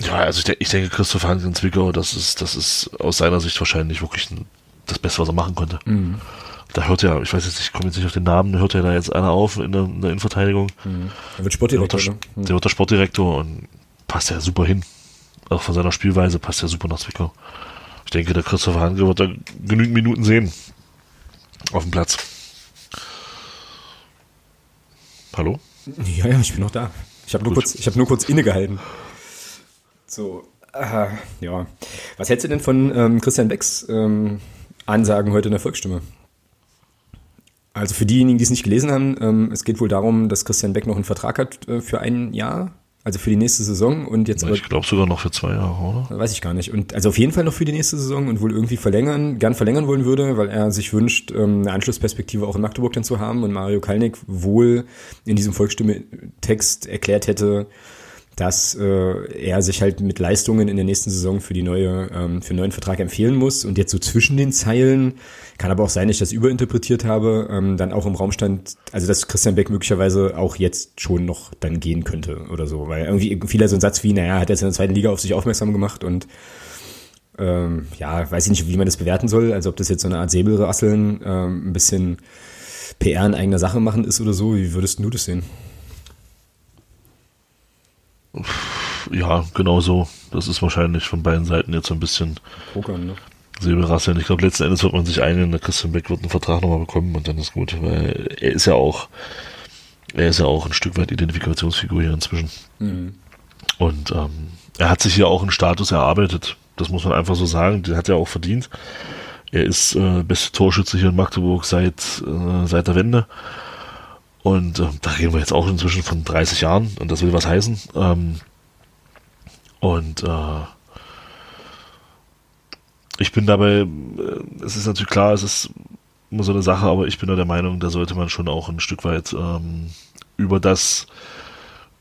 Ja, also ich, ich denke, Christopher Handke in Zwickau, das ist, das ist aus seiner Sicht wahrscheinlich wirklich ein, das Beste, was er machen konnte. Mhm. Da hört ja, ich weiß jetzt, ich komme jetzt nicht auf den Namen, hört ja da jetzt einer auf in der, in der Innenverteidigung. Mhm. Er wird Sportdirektor. Der wird, der, mhm. der wird der Sportdirektor und passt ja super hin. Auch von seiner Spielweise passt ja super nach Zwickau. Ich denke, der Christopher Handke wird da genügend Minuten sehen auf dem Platz. Hallo? Ja, ja, ich bin noch da. Ich habe nur, kurz, hab nur kurz innegehalten. So, äh, ja. Was hältst du denn von ähm, Christian Becks ähm, Ansagen heute in der Volksstimme? Also für diejenigen, die es nicht gelesen haben, ähm, es geht wohl darum, dass Christian Beck noch einen Vertrag hat äh, für ein Jahr also für die nächste Saison und jetzt. Ich glaube sogar noch für zwei Jahre, oder? Weiß ich gar nicht. Und also auf jeden Fall noch für die nächste Saison und wohl irgendwie verlängern, gern verlängern wollen würde, weil er sich wünscht, ähm, eine Anschlussperspektive auch in Magdeburg dann zu haben und Mario Kalnick wohl in diesem Volksstimme-Text erklärt hätte, dass äh, er sich halt mit Leistungen in der nächsten Saison für die neue, ähm, für einen neuen Vertrag empfehlen muss. Und jetzt so zwischen den Zeilen, kann aber auch sein, dass ich das überinterpretiert habe, ähm, dann auch im Raum stand, also dass Christian Beck möglicherweise auch jetzt schon noch dann gehen könnte oder so. Weil irgendwie fiel so ein Satz wie, naja, hat jetzt in der zweiten Liga auf sich aufmerksam gemacht und ähm, ja, weiß ich nicht, wie man das bewerten soll, also ob das jetzt so eine Art Säbelrasseln, ähm, ein bisschen PR in eigener Sache machen ist oder so. Wie würdest du das sehen? Ja, genau so. Das ist wahrscheinlich von beiden Seiten jetzt so ein bisschen Pokern, ne? Säbelrasseln. Ich glaube, letzten Endes wird man sich einigen, der Christian Beck wird einen Vertrag nochmal bekommen und dann ist gut, weil er ist ja auch, er ist ja auch ein Stück weit Identifikationsfigur hier inzwischen. Mhm. Und ähm, er hat sich hier auch einen Status erarbeitet. Das muss man einfach so sagen. Den hat er auch verdient. Er ist äh, beste Torschütze hier in Magdeburg seit, äh, seit der Wende. Und äh, da reden wir jetzt auch inzwischen von 30 Jahren und das will was heißen. Ähm, und äh, ich bin dabei, äh, es ist natürlich klar, es ist immer so eine Sache, aber ich bin da der Meinung, da sollte man schon auch ein Stück weit ähm, über das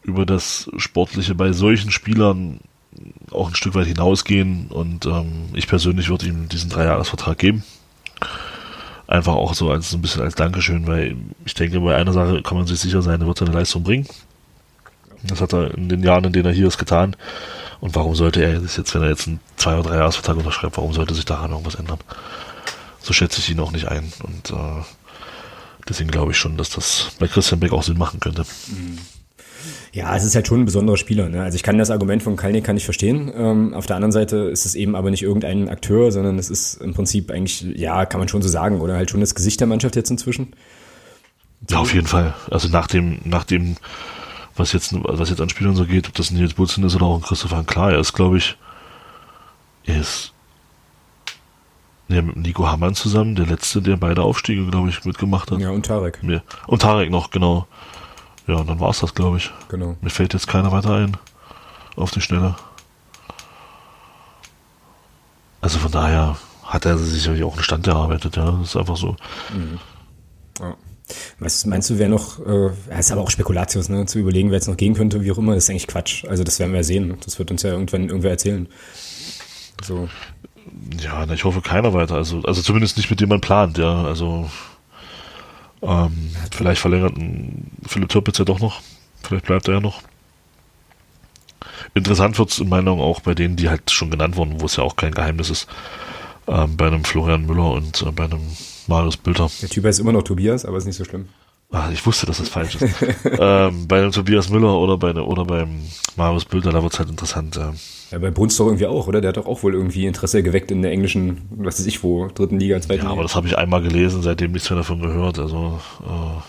über das Sportliche bei solchen Spielern auch ein Stück weit hinausgehen und ähm, ich persönlich würde ihm diesen Dreijahresvertrag geben. Einfach auch so als ein bisschen als Dankeschön, weil ich denke, bei einer Sache kann man sich sicher sein, er wird seine Leistung bringen. Das hat er in den Jahren, in denen er hier ist, getan. Und warum sollte er jetzt, wenn er jetzt einen zwei oder drei Jahresvertrag unterschreibt, warum sollte sich daran irgendwas ändern? So schätze ich ihn auch nicht ein. Und äh, deswegen glaube ich schon, dass das bei Christian Beck auch Sinn machen könnte. Mhm. Ja, es ist halt schon ein besonderer Spieler. Ne? Also ich kann das Argument von Kalnick kann ich verstehen. Ähm, auf der anderen Seite ist es eben aber nicht irgendein Akteur, sondern es ist im Prinzip eigentlich, ja, kann man schon so sagen, oder halt schon das Gesicht der Mannschaft jetzt inzwischen. Ja, auf jeden Fall. Also nach dem, nach dem, was jetzt, was jetzt an Spielern so geht, ob das ein Nils Butzen ist oder auch ein Christopher Klar, er ist, glaube ich, er ist Ja, mit Nico Hammann zusammen, der letzte, der beide Aufstiege, glaube ich, mitgemacht hat. Ja, und Tarek. Ja. Und Tarek noch, genau. Ja, und dann war's das, glaube ich. Genau. Mir fällt jetzt keiner weiter ein. Auf die Schnelle. Also von daher hat er sicherlich auch einen Stand erarbeitet, ja. Das ist einfach so. Ja. Was meinst du, wer noch, äh, ja, ist aber auch Spekulatius, ne, zu überlegen, wer jetzt noch gehen könnte, wie auch immer, ist eigentlich Quatsch. Also das werden wir sehen. Das wird uns ja irgendwann irgendwer erzählen. So. Ja, ich hoffe keiner weiter. Also, also zumindest nicht mit dem man plant, ja. Also ähm, vielleicht verlängert Philipp Türpitz ja doch noch. Vielleicht bleibt er ja noch. Interessant wird's in meiner Meinung auch bei denen, die halt schon genannt wurden, wo es ja auch kein Geheimnis ist. Ähm, bei einem Florian Müller und äh, bei einem Marius Bülter. Der Typ heißt immer noch Tobias, aber ist nicht so schlimm. Ah, ich wusste, dass das falsch ist. ähm, bei einem Tobias Müller oder bei ne, oder beim Marius Bülter, da wird's halt interessant. Ähm. Ja, bei Bruns doch irgendwie auch, oder? Der hat doch auch wohl irgendwie Interesse geweckt in der englischen, was weiß ich wo, dritten Liga, zweiten Ja, aber Liga. das habe ich einmal gelesen, seitdem nichts mehr davon gehört. Also äh,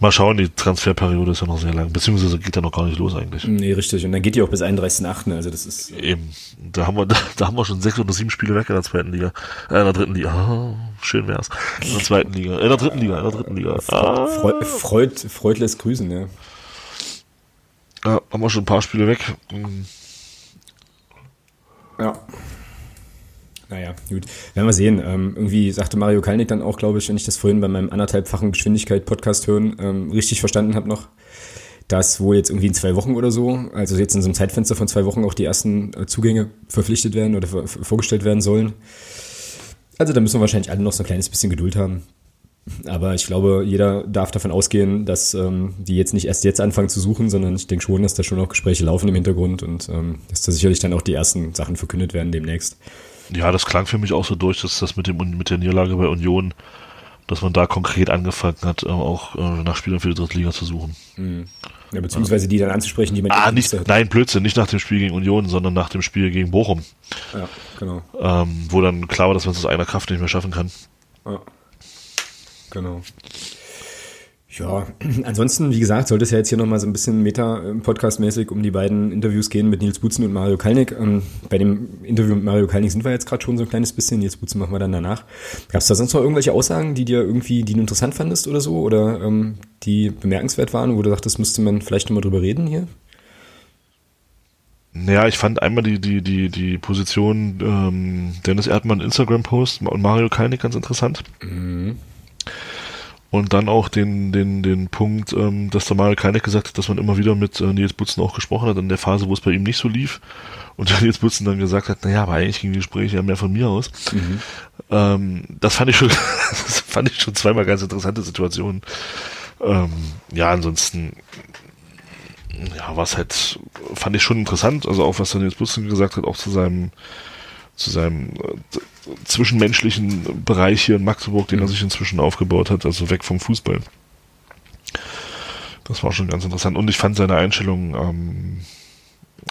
mal schauen, die Transferperiode ist ja noch sehr lang, beziehungsweise geht ja noch gar nicht los eigentlich. Nee, richtig. Und dann geht die auch bis 31.8. Also das ist, Eben, da haben wir, da, da haben wir schon sechs oder sieben Spiele weg in der zweiten Liga, äh, in der dritten Liga. Ah, schön wär's. In der zweiten Liga, äh, in der dritten Liga, in der dritten Liga. Ah, Freud, Freud, Freud lässt grüßen, ja. ja, haben wir schon ein paar Spiele weg. Hm, Ja. Naja, gut. Werden wir sehen. Ähm, irgendwie sagte Mario Kalnick dann auch, glaube ich, wenn ich das vorhin bei meinem anderthalbfachen Geschwindigkeit-Podcast hören ähm, richtig verstanden habe noch, dass wohl jetzt irgendwie in zwei Wochen oder so, also jetzt in so einem Zeitfenster von zwei Wochen auch die ersten äh, Zugänge verpflichtet werden oder vorgestellt werden sollen. Also da müssen wir wahrscheinlich alle noch so ein kleines bisschen Geduld haben. Aber ich glaube, jeder darf davon ausgehen, dass ähm, die jetzt nicht erst jetzt anfangen zu suchen, sondern ich denke schon, dass da schon auch Gespräche laufen im Hintergrund und ähm, dass da sicherlich dann auch die ersten Sachen verkündet werden demnächst. Ja, das klang für mich auch so durch, dass das mit dem mit der Niederlage bei Union, dass man da konkret angefangen hat, äh, auch äh, nach Spielern für die dritte Liga zu suchen. Ja, beziehungsweise die dann anzusprechen, die man Ah, nicht, hat. nein, Blödsinn, nicht nach dem Spiel gegen Union, sondern nach dem Spiel gegen Bochum, Ja, genau. ähm, wo dann klar war, dass man es aus einer Kraft nicht mehr schaffen kann. Ja. Genau. Ja, ansonsten, wie gesagt, sollte es ja jetzt hier nochmal so ein bisschen Meta-Podcast-mäßig um die beiden Interviews gehen mit Nils Butzen und Mario Kalnick. Ähm, bei dem Interview mit Mario Kalnick sind wir jetzt gerade schon so ein kleines bisschen. Nils Butzen machen wir dann danach. Gab es da sonst noch irgendwelche Aussagen, die dir irgendwie, die du interessant fandest oder so? Oder ähm, die bemerkenswert waren, wo du dachtest, müsste man vielleicht nochmal drüber reden hier? Naja, ich fand einmal die, die, die, die Position ähm, Dennis Erdmann Instagram-Post und Mario Kalnick ganz interessant. Und dann auch den, den, den Punkt, ähm, dass der Mario Kalnick gesagt hat, dass man immer wieder mit äh, Nils Butzen auch gesprochen hat in der Phase, wo es bei ihm nicht so lief. Und der Nils Butzen dann gesagt hat, naja, aber eigentlich gingen die Gespräche ja mehr von mir aus. Ähm, das fand ich schon, das fand ich schon zweimal ganz interessante Situationen. Ähm, ja, ansonsten, ja, was halt, fand ich schon interessant, also auch was der Nils Butzen gesagt hat, auch zu seinem, zu seinem äh, zwischenmenschlichen Bereich hier in Magdeburg, den er sich inzwischen aufgebaut hat, also weg vom Fußball. Das war schon ganz interessant. Und ich fand seine Einstellung ähm,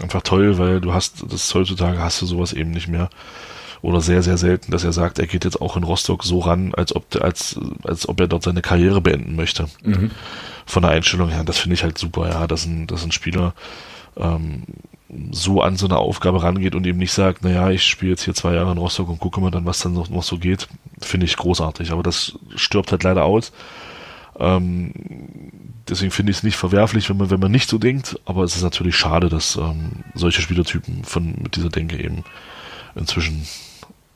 einfach toll, weil du hast, das heutzutage hast du sowas eben nicht mehr. Oder sehr, sehr selten, dass er sagt, er geht jetzt auch in Rostock so ran, als ob, als, als ob er dort seine Karriere beenden möchte. Von der Einstellung her, das finde ich halt super, ja, dass ein, dass ein Spieler ähm, so an so eine Aufgabe rangeht und eben nicht sagt, naja, ich spiele jetzt hier zwei Jahre in Rostock und gucke mal dann, was dann noch, noch so geht, finde ich großartig. Aber das stirbt halt leider aus. Ähm, deswegen finde ich es nicht verwerflich, wenn man, wenn man nicht so denkt, aber es ist natürlich schade, dass ähm, solche Spielertypen von mit dieser Denke eben inzwischen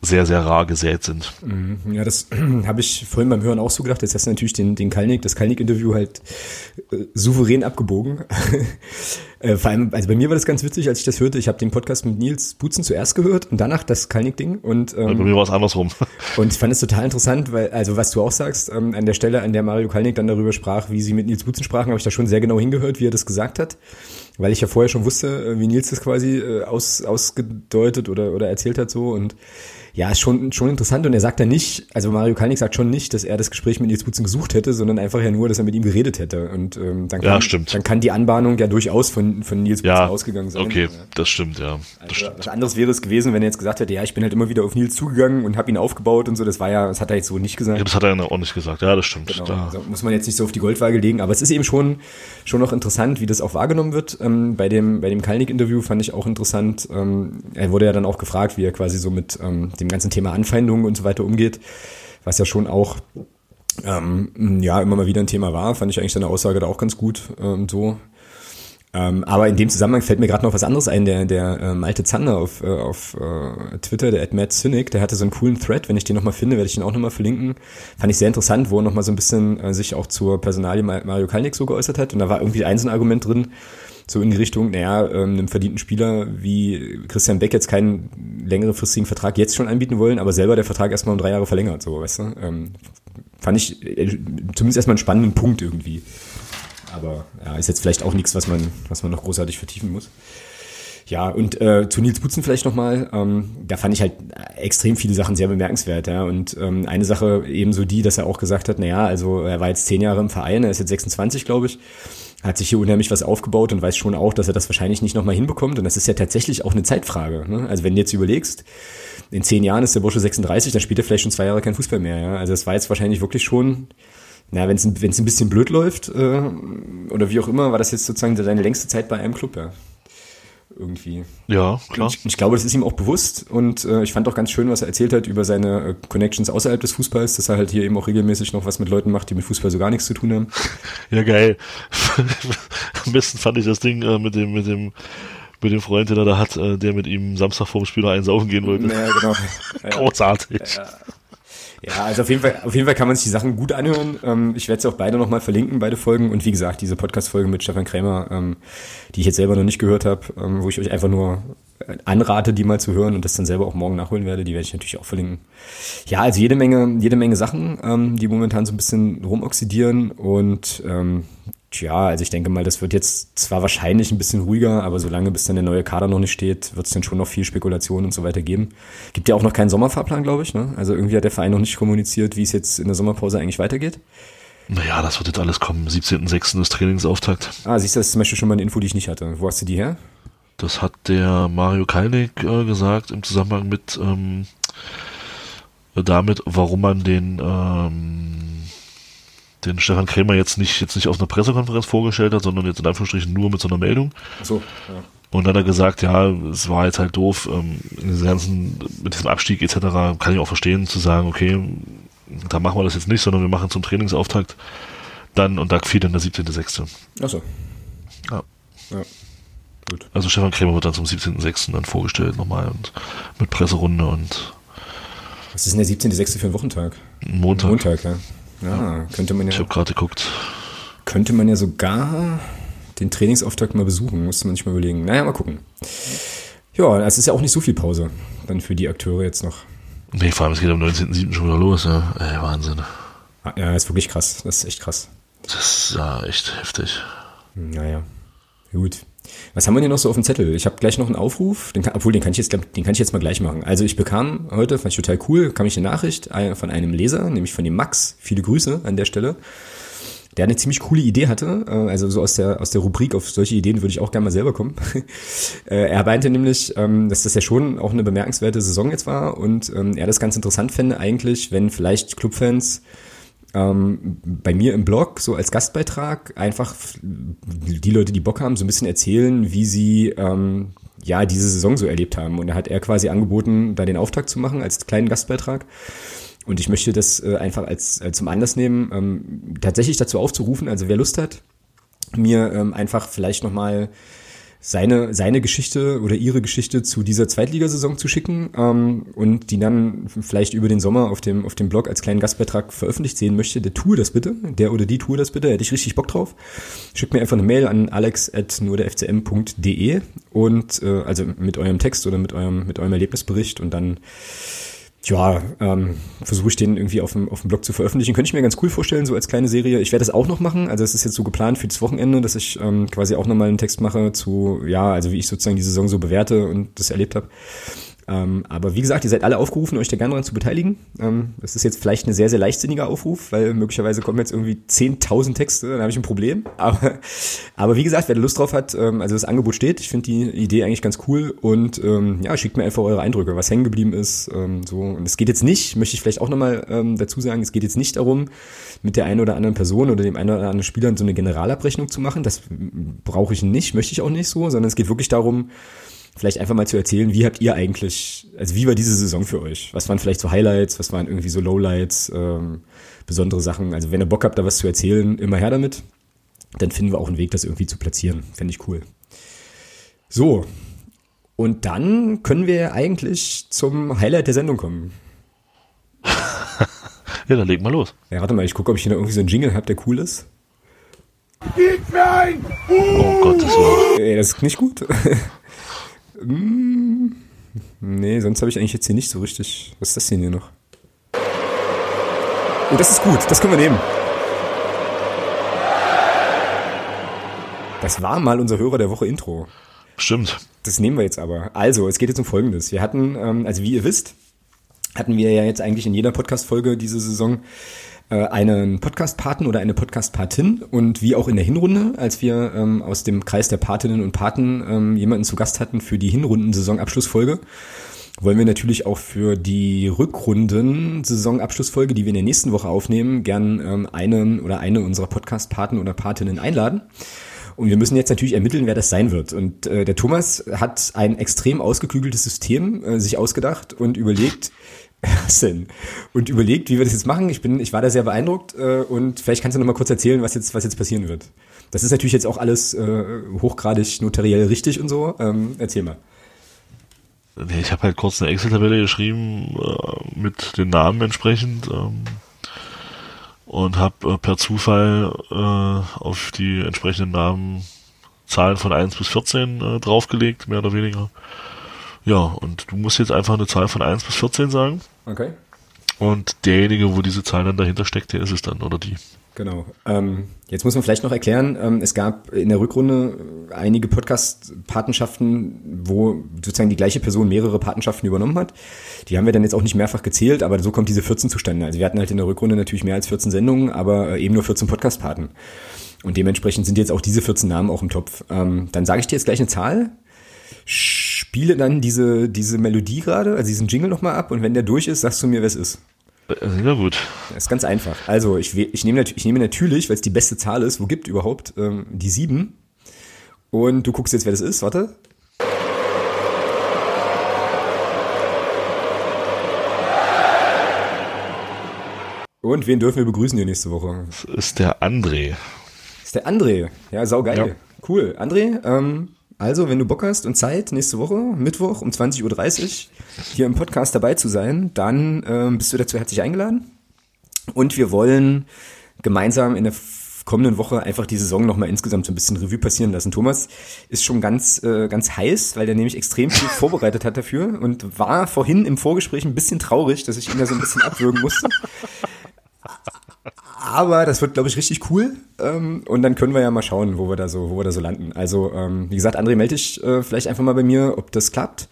sehr, sehr rar gesät sind. Ja, das habe ich vorhin beim Hören auch so gedacht. Jetzt hast du natürlich den, den Kalnick, das Kalnick-Interview halt äh, souverän abgebogen. äh, vor allem, also bei mir war das ganz witzig, als ich das hörte. Ich habe den Podcast mit Nils Butzen zuerst gehört und danach das Kalnick-Ding. Und, Bei ähm, mir war es andersrum. und ich fand es total interessant, weil, also was du auch sagst, ähm, an der Stelle, an der Mario Kalnick dann darüber sprach, wie sie mit Nils Butzen sprachen, habe ich da schon sehr genau hingehört, wie er das gesagt hat. Weil ich ja vorher schon wusste, äh, wie Nils das quasi äh, aus, ausgedeutet oder, oder erzählt hat so und ja, ist schon, schon interessant und er sagt ja nicht, also Mario Kalnick sagt schon nicht, dass er das Gespräch mit Nils Butzen gesucht hätte, sondern einfach ja nur, dass er mit ihm geredet hätte und ähm, dann, Ja, kann, stimmt. dann kann die Anbahnung ja durchaus von von, Nils ja, ausgegangen sein. Okay, ja. das stimmt, ja. Also, Das stimmt. Was anderes wäre es gewesen, wenn er jetzt gesagt hätte, ja, ich bin halt immer wieder auf Nils zugegangen und habe ihn aufgebaut und so. Das war ja, das hat er jetzt so nicht gesagt. Ja, das hat er auch nicht gesagt. Ja, das stimmt. Genau, Da- also muss man jetzt nicht so auf die Goldwaage legen, aber es ist eben schon, schon noch interessant, wie das auch wahrgenommen wird. Ähm, bei dem, bei dem Kalnick-Interview fand ich auch interessant. Ähm, er wurde ja dann auch gefragt, wie er quasi so mit ähm, dem ganzen Thema Anfeindungen und so weiter umgeht, was ja schon auch ähm, ja immer mal wieder ein Thema war. Fand ich eigentlich seine Aussage da auch ganz gut ähm, so. Ähm, aber in dem Zusammenhang fällt mir gerade noch was anderes ein. Der, der äh, Malte Zander auf, äh, auf äh, Twitter, der at Matt Cynic, der hatte so einen coolen Thread. Wenn ich den nochmal finde, werde ich den auch nochmal verlinken. Fand ich sehr interessant, wo er nochmal so ein bisschen äh, sich auch zur Personalie Ma- Mario Kalnick so geäußert hat. Und da war irgendwie ein so ein Argument drin, so in die Richtung, naja, ähm, einem verdienten Spieler wie Christian Beck jetzt keinen längerefristigen Vertrag jetzt schon anbieten wollen, aber selber der Vertrag erstmal um drei Jahre verlängert, so, weißt du. Ähm, fand ich äh, zumindest erstmal einen spannenden Punkt irgendwie. Aber ja, ist jetzt vielleicht auch nichts, was man, was man noch großartig vertiefen muss. Ja, und äh, zu Nils Butzen vielleicht nochmal, ähm, da fand ich halt extrem viele Sachen sehr bemerkenswert, ja. Und ähm, eine Sache ebenso die, dass er auch gesagt hat, naja, also er war jetzt zehn Jahre im Verein, er ist jetzt 26, glaube ich, hat sich hier unheimlich was aufgebaut und weiß schon auch, dass er das wahrscheinlich nicht nochmal hinbekommt. Und das ist ja tatsächlich auch eine Zeitfrage. Ne? Also wenn du jetzt überlegst, in zehn Jahren ist der Bursche 36, dann spielt er vielleicht schon zwei Jahre kein Fußball mehr, ja. Also das war jetzt wahrscheinlich wirklich schon na, wenn es ein, bisschen blöd läuft äh, oder wie auch immer, war das jetzt sozusagen seine längste Zeit bei einem Club, ja. Irgendwie. Ja, klar. Ich, ich glaube, das ist ihm auch bewusst und äh, ich fand auch ganz schön, was er erzählt hat über seine äh, Connections außerhalb des Fußballs, dass er halt hier eben auch regelmäßig noch was mit Leuten macht, die mit Fußball so gar nichts zu tun haben. Ja, geil. Am besten fand ich das Ding äh, mit dem, mit dem, mit dem Freund, den er da hat, äh, der mit ihm Samstag vorm Spiel noch einsaufen gehen wollte. Naja, genau. Ja, Großartig. Ja, also auf jeden Fall, auf jeden Fall kann man sich die Sachen gut anhören. Ähm, ich werde sie auch beide nochmal verlinken, beide Folgen. Und wie gesagt, diese Podcast-Folge mit Stefan Krämer, ähm, die ich jetzt selber noch nicht gehört habe, ähm, wo ich euch einfach nur äh, anrate, die mal zu hören und das dann selber auch morgen nachholen werde, die werde ich natürlich auch verlinken. Ja, also jede Menge, jede Menge Sachen, ähm, die momentan so ein bisschen rumoxidieren und ähm, Tja, also ich denke mal, das wird jetzt zwar wahrscheinlich ein bisschen ruhiger, aber solange bis dann der neue Kader noch nicht steht, wird es dann schon noch viel Spekulation und so weiter geben. Gibt ja auch noch keinen Sommerfahrplan, glaube ich. Ne? Also irgendwie hat der Verein noch nicht kommuniziert, wie es jetzt in der Sommerpause eigentlich weitergeht. Naja, das wird jetzt alles kommen. 17.06. ist Trainingsauftakt. Ah, siehst du, das ist zum Beispiel schon mal eine Info, die ich nicht hatte. Wo hast du die her? Das hat der Mario Kalnick äh, gesagt im Zusammenhang mit ähm, damit, warum man den ähm, den Stefan Krämer jetzt nicht jetzt nicht auf einer Pressekonferenz vorgestellt hat, sondern jetzt in Anführungsstrichen nur mit so einer Meldung. Ach so, ja. Und dann hat er gesagt, ja, es war jetzt halt doof, ähm, in diesem ganzen, mit diesem Abstieg etc. kann ich auch verstehen, zu sagen, okay, da machen wir das jetzt nicht, sondern wir machen zum Trainingsauftakt dann und da fiel dann der 17.06. Ach so. Ja. Ja. Gut. Also Stefan Krämer wird dann zum 17.06. dann vorgestellt nochmal und mit Presserunde und Was ist denn der 17.06. für ein Wochentag? Montag. Montag, ja. Ja, könnte man Ich ja, habe gerade geguckt. könnte man ja sogar den Trainingsauftakt mal besuchen, musste man sich mal überlegen. Naja, mal gucken. Ja, es ist ja auch nicht so viel Pause dann für die Akteure jetzt noch. Nee, vor allem es geht am 19.07. schon wieder los, ja. Ey, Wahnsinn. Ah, Ja, ist wirklich krass. Das ist echt krass. Das ist ja echt heftig. Naja, gut. Was haben wir denn noch so auf dem Zettel? Ich habe gleich noch einen Aufruf, den kann, obwohl den kann, ich jetzt, den kann ich jetzt mal gleich machen. Also ich bekam heute, fand ich total cool, kam ich eine Nachricht von einem Leser, nämlich von dem Max. Viele Grüße an der Stelle. Der eine ziemlich coole Idee hatte, äh, also so aus der, aus der Rubrik auf solche Ideen würde ich auch gerne mal selber kommen. Äh, er meinte nämlich, ähm, dass das ja schon auch eine bemerkenswerte Saison jetzt war und ähm, er das ganz interessant fände eigentlich, wenn vielleicht Clubfans ähm, bei mir im Blog so als Gastbeitrag einfach die Leute, die Bock haben, so ein bisschen erzählen, wie sie ähm, ja diese Saison so erlebt haben. Und da hat er quasi angeboten, da den Auftakt zu machen als kleinen Gastbeitrag. Und ich möchte das äh, einfach als äh, zum Anlass nehmen, ähm, tatsächlich dazu aufzurufen, also wer Lust hat, mir ähm, einfach vielleicht nochmal seine, seine Geschichte oder ihre Geschichte zu dieser Zweitligasaison zu schicken ähm, und die dann vielleicht über den Sommer auf dem, auf dem Blog als kleinen Gastbeitrag veröffentlicht sehen möchte, der tue das bitte, der oder die tue das bitte, hätte ich richtig Bock drauf. Schickt mir einfach eine Mail an alex.nurderfcm.de und äh, also mit eurem Text oder mit eurem, mit eurem Erlebnisbericht und dann ja, ähm, versuche ich den irgendwie auf dem, auf dem Blog zu veröffentlichen. Könnte ich mir ganz cool vorstellen, so als kleine Serie. Ich werde das auch noch machen. Also es ist jetzt so geplant für das Wochenende, dass ich ähm, quasi auch nochmal einen Text mache zu, ja, also wie ich sozusagen die Saison so bewerte und das erlebt habe. Ähm, aber wie gesagt, ihr seid alle aufgerufen, euch da gerne daran zu beteiligen. Ähm, das ist jetzt vielleicht ein sehr, sehr leichtsinniger Aufruf, weil möglicherweise kommen jetzt irgendwie 10.000 Texte, dann habe ich ein Problem. Aber, aber wie gesagt, wer Lust drauf hat, ähm, also das Angebot steht. Ich finde die Idee eigentlich ganz cool und ähm, ja, schickt mir einfach eure Eindrücke, was hängen geblieben ist. Ähm, so. Und es geht jetzt nicht, möchte ich vielleicht auch nochmal ähm, dazu sagen, es geht jetzt nicht darum, mit der einen oder anderen Person oder dem einen oder anderen Spieler so eine Generalabrechnung zu machen. Das brauche ich nicht, möchte ich auch nicht so, sondern es geht wirklich darum, vielleicht einfach mal zu erzählen, wie habt ihr eigentlich, also wie war diese Saison für euch? Was waren vielleicht so Highlights, was waren irgendwie so Lowlights, ähm, besondere Sachen? Also wenn ihr Bock habt, da was zu erzählen, immer her damit. Dann finden wir auch einen Weg, das irgendwie zu platzieren. Fände ich cool. So. Und dann können wir eigentlich zum Highlight der Sendung kommen. ja, dann leg mal los. Ja, warte mal, ich gucke, ob ich hier noch irgendwie so einen Jingle habe, der cool ist. Gib mir ein! Oh Gott, das war. Ey, das ist nicht gut. Hm. nee, sonst habe ich eigentlich jetzt hier nicht so richtig. Was ist das denn hier noch? Oh, das ist gut. Das können wir nehmen. Das war mal unser Hörer der Woche Intro. Stimmt. Das nehmen wir jetzt aber. Also, es geht jetzt um Folgendes. Wir hatten, ähm, also wie ihr wisst, hatten wir ja jetzt eigentlich in jeder Podcast-Folge diese Saison einen Podcast-Paten oder eine Podcast-Patin und wie auch in der Hinrunde, als wir ähm, aus dem Kreis der Patinnen und Paten ähm, jemanden zu Gast hatten für die Hinrunden-Saisonabschlussfolge, wollen wir natürlich auch für die Rückrunden-Saisonabschlussfolge, die wir in der nächsten Woche aufnehmen, gern ähm, einen oder eine unserer Podcast-Paten oder Patinnen einladen. Und wir müssen jetzt natürlich ermitteln, wer das sein wird. Und äh, der Thomas hat ein extrem ausgeklügeltes System äh, sich ausgedacht und überlegt, Sinn. Und überlegt, wie wir das jetzt machen. Ich bin, ich war da sehr beeindruckt äh, und vielleicht kannst du noch mal kurz erzählen, was jetzt, was jetzt passieren wird. Das ist natürlich jetzt auch alles äh, hochgradig notariell richtig und so. Ähm, erzähl mal. Nee, ich habe halt kurz eine Excel-Tabelle geschrieben äh, mit den Namen entsprechend ähm, und habe äh, per Zufall äh, auf die entsprechenden Namen Zahlen von 1 bis 14 äh, draufgelegt, mehr oder weniger. Ja, und du musst jetzt einfach eine Zahl von 1 bis 14 sagen. Okay. Und derjenige, wo diese Zahl dann dahinter steckt, der ist es dann, oder die. Genau. Ähm, jetzt muss man vielleicht noch erklären, ähm, es gab in der Rückrunde einige Podcast-Patenschaften, wo sozusagen die gleiche Person mehrere Patenschaften übernommen hat. Die haben wir dann jetzt auch nicht mehrfach gezählt, aber so kommt diese 14 zustande. Also wir hatten halt in der Rückrunde natürlich mehr als 14 Sendungen, aber äh, eben nur 14 Podcast-Paten. Und dementsprechend sind jetzt auch diese 14 Namen auch im Topf. Ähm, dann sage ich dir jetzt gleich eine Zahl, spiele dann diese, diese Melodie gerade, also diesen Jingle nochmal ab und wenn der durch ist, sagst du mir, wer es ist. Ja gut. Das ist ganz einfach. Also ich, ich, nehme, ich nehme natürlich, weil es die beste Zahl ist, wo gibt überhaupt, ähm, die sieben. Und du guckst jetzt, wer das ist. Warte. Und wen dürfen wir begrüßen hier nächste Woche? Das ist der André. Das ist der André. Ja, saugeil. Ja. Cool. André, ähm, also, wenn du Bock hast und Zeit, nächste Woche, Mittwoch um 20.30 Uhr hier im Podcast dabei zu sein, dann ähm, bist du dazu herzlich eingeladen. Und wir wollen gemeinsam in der kommenden Woche einfach die Saison nochmal insgesamt so ein bisschen Revue passieren lassen. Thomas ist schon ganz, äh, ganz heiß, weil der nämlich extrem viel vorbereitet hat dafür und war vorhin im Vorgespräch ein bisschen traurig, dass ich ihn da so ein bisschen abwürgen musste. Aber das wird, glaube ich, richtig cool. Ähm, und dann können wir ja mal schauen, wo wir da so, wo wir da so landen. Also, ähm, wie gesagt, André, melde dich äh, vielleicht einfach mal bei mir, ob das klappt,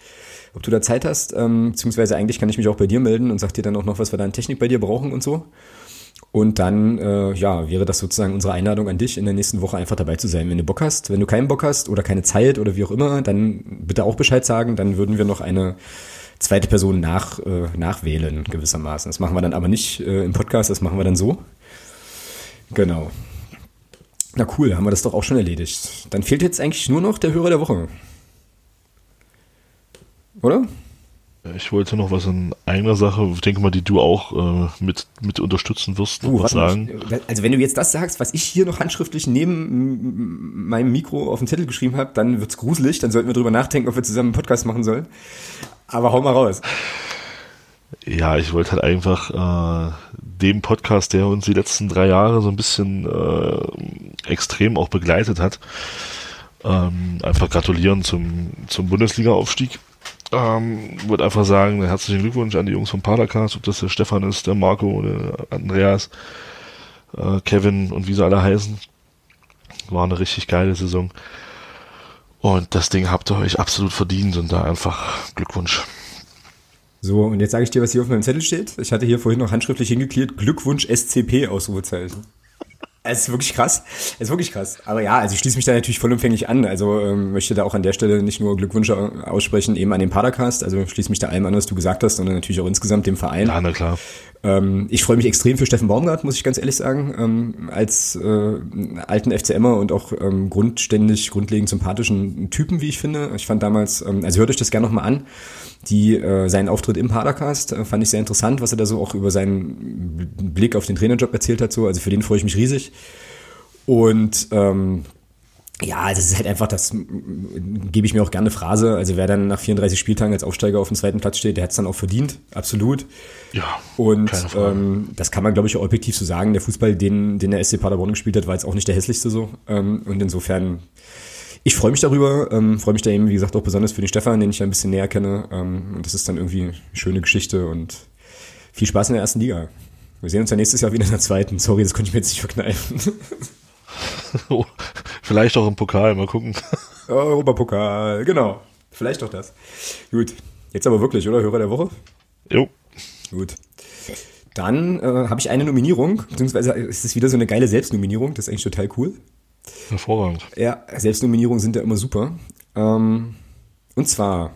ob du da Zeit hast. Ähm, beziehungsweise eigentlich kann ich mich auch bei dir melden und sag dir dann auch noch, was wir da an Technik bei dir brauchen und so. Und dann, äh, ja, wäre das sozusagen unsere Einladung an dich, in der nächsten Woche einfach dabei zu sein. Wenn du Bock hast, wenn du keinen Bock hast oder keine Zeit oder wie auch immer, dann bitte auch Bescheid sagen. Dann würden wir noch eine zweite Person nach, äh, nachwählen, gewissermaßen. Das machen wir dann aber nicht äh, im Podcast, das machen wir dann so. Genau. Na cool, haben wir das doch auch schon erledigt. Dann fehlt jetzt eigentlich nur noch der Hörer der Woche. Oder? Ich wollte noch was in eigener Sache, ich denke mal, die du auch äh, mit, mit unterstützen wirst, uh, was sagen. Also wenn du jetzt das sagst, was ich hier noch handschriftlich neben meinem Mikro auf dem Zettel geschrieben habe, dann wird's gruselig, dann sollten wir drüber nachdenken, ob wir zusammen einen Podcast machen sollen. Aber hau mal raus. Ja, ich wollte halt einfach äh, dem Podcast, der uns die letzten drei Jahre so ein bisschen äh, extrem auch begleitet hat, ähm, einfach gratulieren zum, zum Bundesliga-Aufstieg. Ähm, würde einfach sagen, herzlichen Glückwunsch an die Jungs vom Padercast, ob das der Stefan ist, der Marco, der Andreas, äh, Kevin und wie sie alle heißen. War eine richtig geile Saison. Und das Ding habt ihr euch absolut verdient und da einfach Glückwunsch. So, und jetzt sage ich dir, was hier auf meinem Zettel steht. Ich hatte hier vorhin noch handschriftlich hingeklärt, Glückwunsch SCP, Ausrufezeichen. Es ist wirklich krass. Es ist wirklich krass. Aber ja, also ich schließe mich da natürlich vollumfänglich an. Also ähm, möchte da auch an der Stelle nicht nur Glückwünsche aussprechen, eben an den Padercast. Also schließe mich da allem an, was du gesagt hast, sondern natürlich auch insgesamt dem Verein. Ja, na klar. Ähm, ich freue mich extrem für Steffen Baumgart, muss ich ganz ehrlich sagen. Ähm, als äh, alten FCMer und auch ähm, grundständig, grundlegend sympathischen Typen, wie ich finde. Ich fand damals, ähm, also hört euch das gerne nochmal an. Die, äh, seinen Auftritt im Padercast äh, fand ich sehr interessant, was er da so auch über seinen Blick auf den Trainerjob erzählt hat. So. Also für den freue ich mich riesig. Und ähm, ja, das ist halt einfach, das gebe ich mir auch gerne Phrase. Also wer dann nach 34 Spieltagen als Aufsteiger auf dem zweiten Platz steht, der hat es dann auch verdient, absolut. Ja. Und ähm, das kann man, glaube ich, auch objektiv so sagen. Der Fußball, den, den der SC Paderborn gespielt hat, war jetzt auch nicht der hässlichste so. Ähm, und insofern ich freue mich darüber, ähm, freue mich da eben, wie gesagt, auch besonders für den Stefan, den ich ja ein bisschen näher kenne. Ähm, und das ist dann irgendwie eine schöne Geschichte und viel Spaß in der ersten Liga. Wir sehen uns ja nächstes Jahr wieder in der zweiten. Sorry, das konnte ich mir jetzt nicht verkneifen. Vielleicht auch im Pokal, mal gucken. Europapokal, genau. Vielleicht auch das. Gut. Jetzt aber wirklich, oder? Hörer der Woche? Jo. Gut. Dann äh, habe ich eine Nominierung, beziehungsweise ist es wieder so eine geile Selbstnominierung, das ist eigentlich total cool. Hervorragend. Ja, Selbstnominierungen sind ja immer super. Ähm, und zwar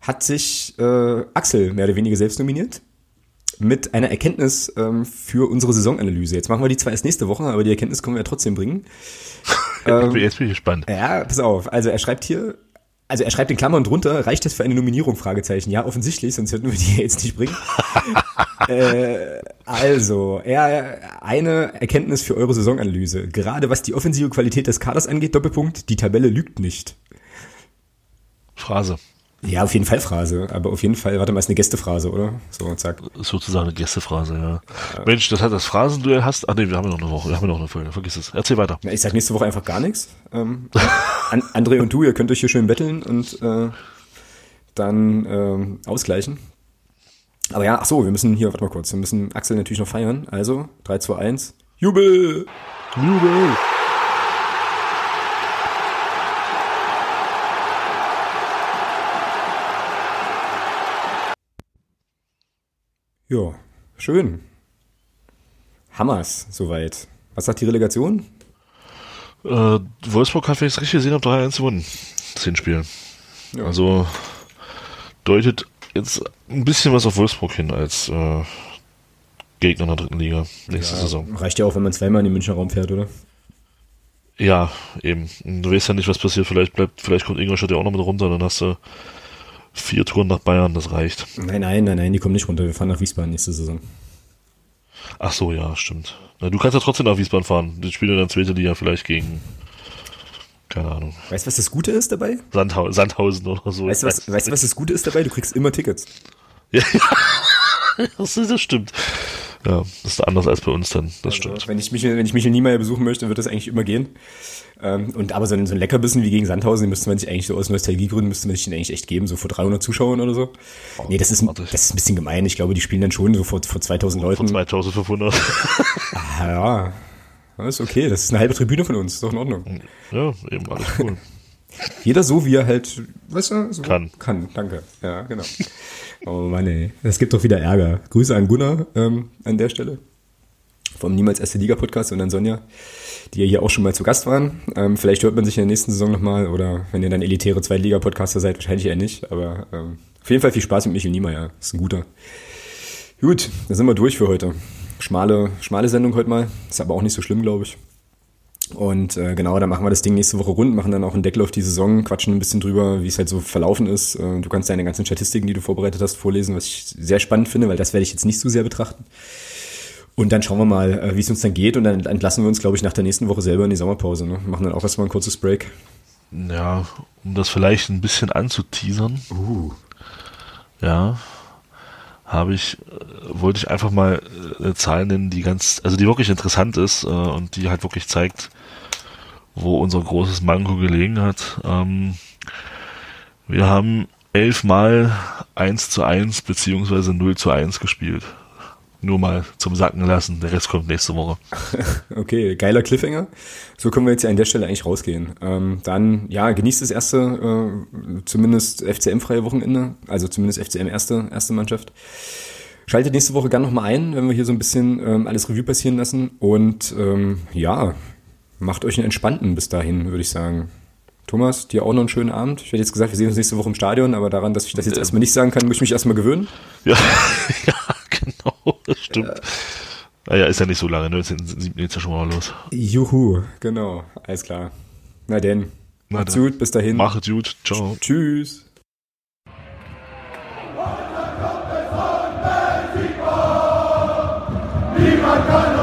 hat sich äh, Axel mehr oder weniger selbst nominiert mit einer Erkenntnis ähm, für unsere Saisonanalyse. Jetzt machen wir die zwar erst nächste Woche, aber die Erkenntnis können wir ja trotzdem bringen. ähm, Jetzt bin ich gespannt. Ja, pass auf. Also er schreibt hier, also er schreibt in Klammern drunter, reicht das für eine Nominierung? Fragezeichen. Ja, offensichtlich, sonst hätten wir die jetzt nicht bringen. Äh, also, er, eine Erkenntnis für eure Saisonanalyse. Gerade was die offensive Qualität des Kaders angeht, Doppelpunkt, die Tabelle lügt nicht. Phrase. Ja, auf jeden Fall Phrase, aber auf jeden Fall, warte mal, ist eine Gästephrase, oder? So, zack. Sozusagen eine Gästephrase, ja. ja. Mensch, das hat das Phrasenduell hast. Ach nee, wir haben ja noch eine Woche, wir haben ja noch eine Folge, vergiss es. Erzähl weiter. Ja, ich sag nächste Woche einfach gar nichts. Ähm, An, André und du, ihr könnt euch hier schön betteln und äh, dann ähm, ausgleichen. Aber ja, ach so, wir müssen hier, warte mal kurz, wir müssen Axel natürlich noch feiern. Also, 3, 2, 1, Jubel! Jubel! Ja, schön. Hammers, soweit. Was sagt die Relegation? Äh, Wolfsburg hat, wenn ich es richtig gesehen habe, 3-1 gewonnen. Zehn Spiele. Ja. Also deutet jetzt ein bisschen was auf Wolfsburg hin als äh, Gegner in der dritten Liga nächste ja, Saison. Reicht ja auch, wenn man zweimal in den Münchner Raum fährt, oder? Ja, eben. Du weißt ja nicht, was passiert. Vielleicht bleibt, vielleicht kommt Ingolstadt ja auch noch mit runter, dann hast du Vier Touren nach Bayern, das reicht. Nein, nein, nein, nein, die kommen nicht runter. Wir fahren nach Wiesbaden nächste Saison. Ach so, ja, stimmt. Na, du kannst ja trotzdem nach Wiesbaden fahren. Die spielen dann zweite Liga vielleicht gegen. Keine Ahnung. Weißt du, was das Gute ist dabei? Sandha Sandhausen oder so. Weißt du, was, weißt, was das Gute ist dabei? Du kriegst immer Tickets. Ja, ja. Das, das stimmt. Ja, das ist anders als bei uns dann. Das also, stimmt. Wenn ich mich, wenn ich Michel Niemeyer besuchen möchte, wird das eigentlich immer gehen. Ähm, und aber so ein, so ein Leckerbissen wie gegen Sandhausen, den müsste man sich eigentlich so aus Nostalgiegründen müsste man sich den eigentlich echt geben, so vor 300 Zuschauern oder so. Oh, nee, das ist, das ist ein bisschen gemein. Ich glaube, die spielen dann schon so vor, vor 2000 Leuten. Vor 2500. ah, ja. Das ist okay. Das ist eine halbe Tribüne von uns. Ist doch in Ordnung. Ja, eben alles cool. Jeder so, wie er halt, weißt du, so kann. Kann, danke. Ja, genau. Oh Mann, ey. Das gibt doch wieder Ärger. Grüße an Gunnar ähm, an der Stelle. Vom Niemals Erste Liga Podcast und an Sonja die ja hier auch schon mal zu Gast waren. Ähm, vielleicht hört man sich in der nächsten Saison nochmal oder wenn ihr dann elitäre Zweitliga-Podcaster seid, wahrscheinlich eher nicht. Aber ähm, auf jeden Fall viel Spaß mit Michael Niemeyer. Ist ein guter. Gut, dann sind wir durch für heute. Schmale, schmale Sendung heute mal. Ist aber auch nicht so schlimm, glaube ich. Und äh, genau, dann machen wir das Ding nächste Woche rund, machen dann auch einen Deckel auf die Saison, quatschen ein bisschen drüber, wie es halt so verlaufen ist. Äh, du kannst deine ganzen Statistiken, die du vorbereitet hast, vorlesen, was ich sehr spannend finde, weil das werde ich jetzt nicht so sehr betrachten. Und dann schauen wir mal, äh, wie es uns dann geht. Und dann entlassen wir uns, glaube ich, nach der nächsten Woche selber in die Sommerpause. Ne? Machen dann auch erstmal ein kurzes Break. Ja, um das vielleicht ein bisschen anzuteasern. Uh. Ja, habe ich, äh, wollte ich einfach mal äh, eine Zahl nennen, die ganz, also die wirklich interessant ist und die halt wirklich zeigt, wo unser großes Manko gelegen hat. Ähm, wir haben elfmal 1 zu 1 beziehungsweise 0 zu 1 gespielt. Nur mal zum Sacken lassen. Der Rest kommt nächste Woche. okay, geiler Cliffhanger. So können wir jetzt ja an der Stelle eigentlich rausgehen. Ähm, dann, ja, genießt das erste, äh, zumindest FCM-freie Wochenende, also zumindest FCM erste, erste Mannschaft. Schaltet nächste Woche gerne nochmal ein, wenn wir hier so ein bisschen ähm, alles Revue passieren lassen. Und ähm, ja, macht euch einen entspannten bis dahin, würde ich sagen. Thomas, dir auch noch einen schönen Abend. Ich hätte jetzt gesagt, wir sehen uns nächste Woche im Stadion, aber daran, dass ich das jetzt erstmal nicht sagen kann, muss ich mich erstmal gewöhnen. Ja, ja genau, das stimmt. Ja. Naja, ist ja nicht so lange, 19.7. geht's ja schon mal los. Juhu, genau, alles klar. Na denn, Na macht's gut, bis dahin. Macht's gut, ciao. Tschüss. Niemand kann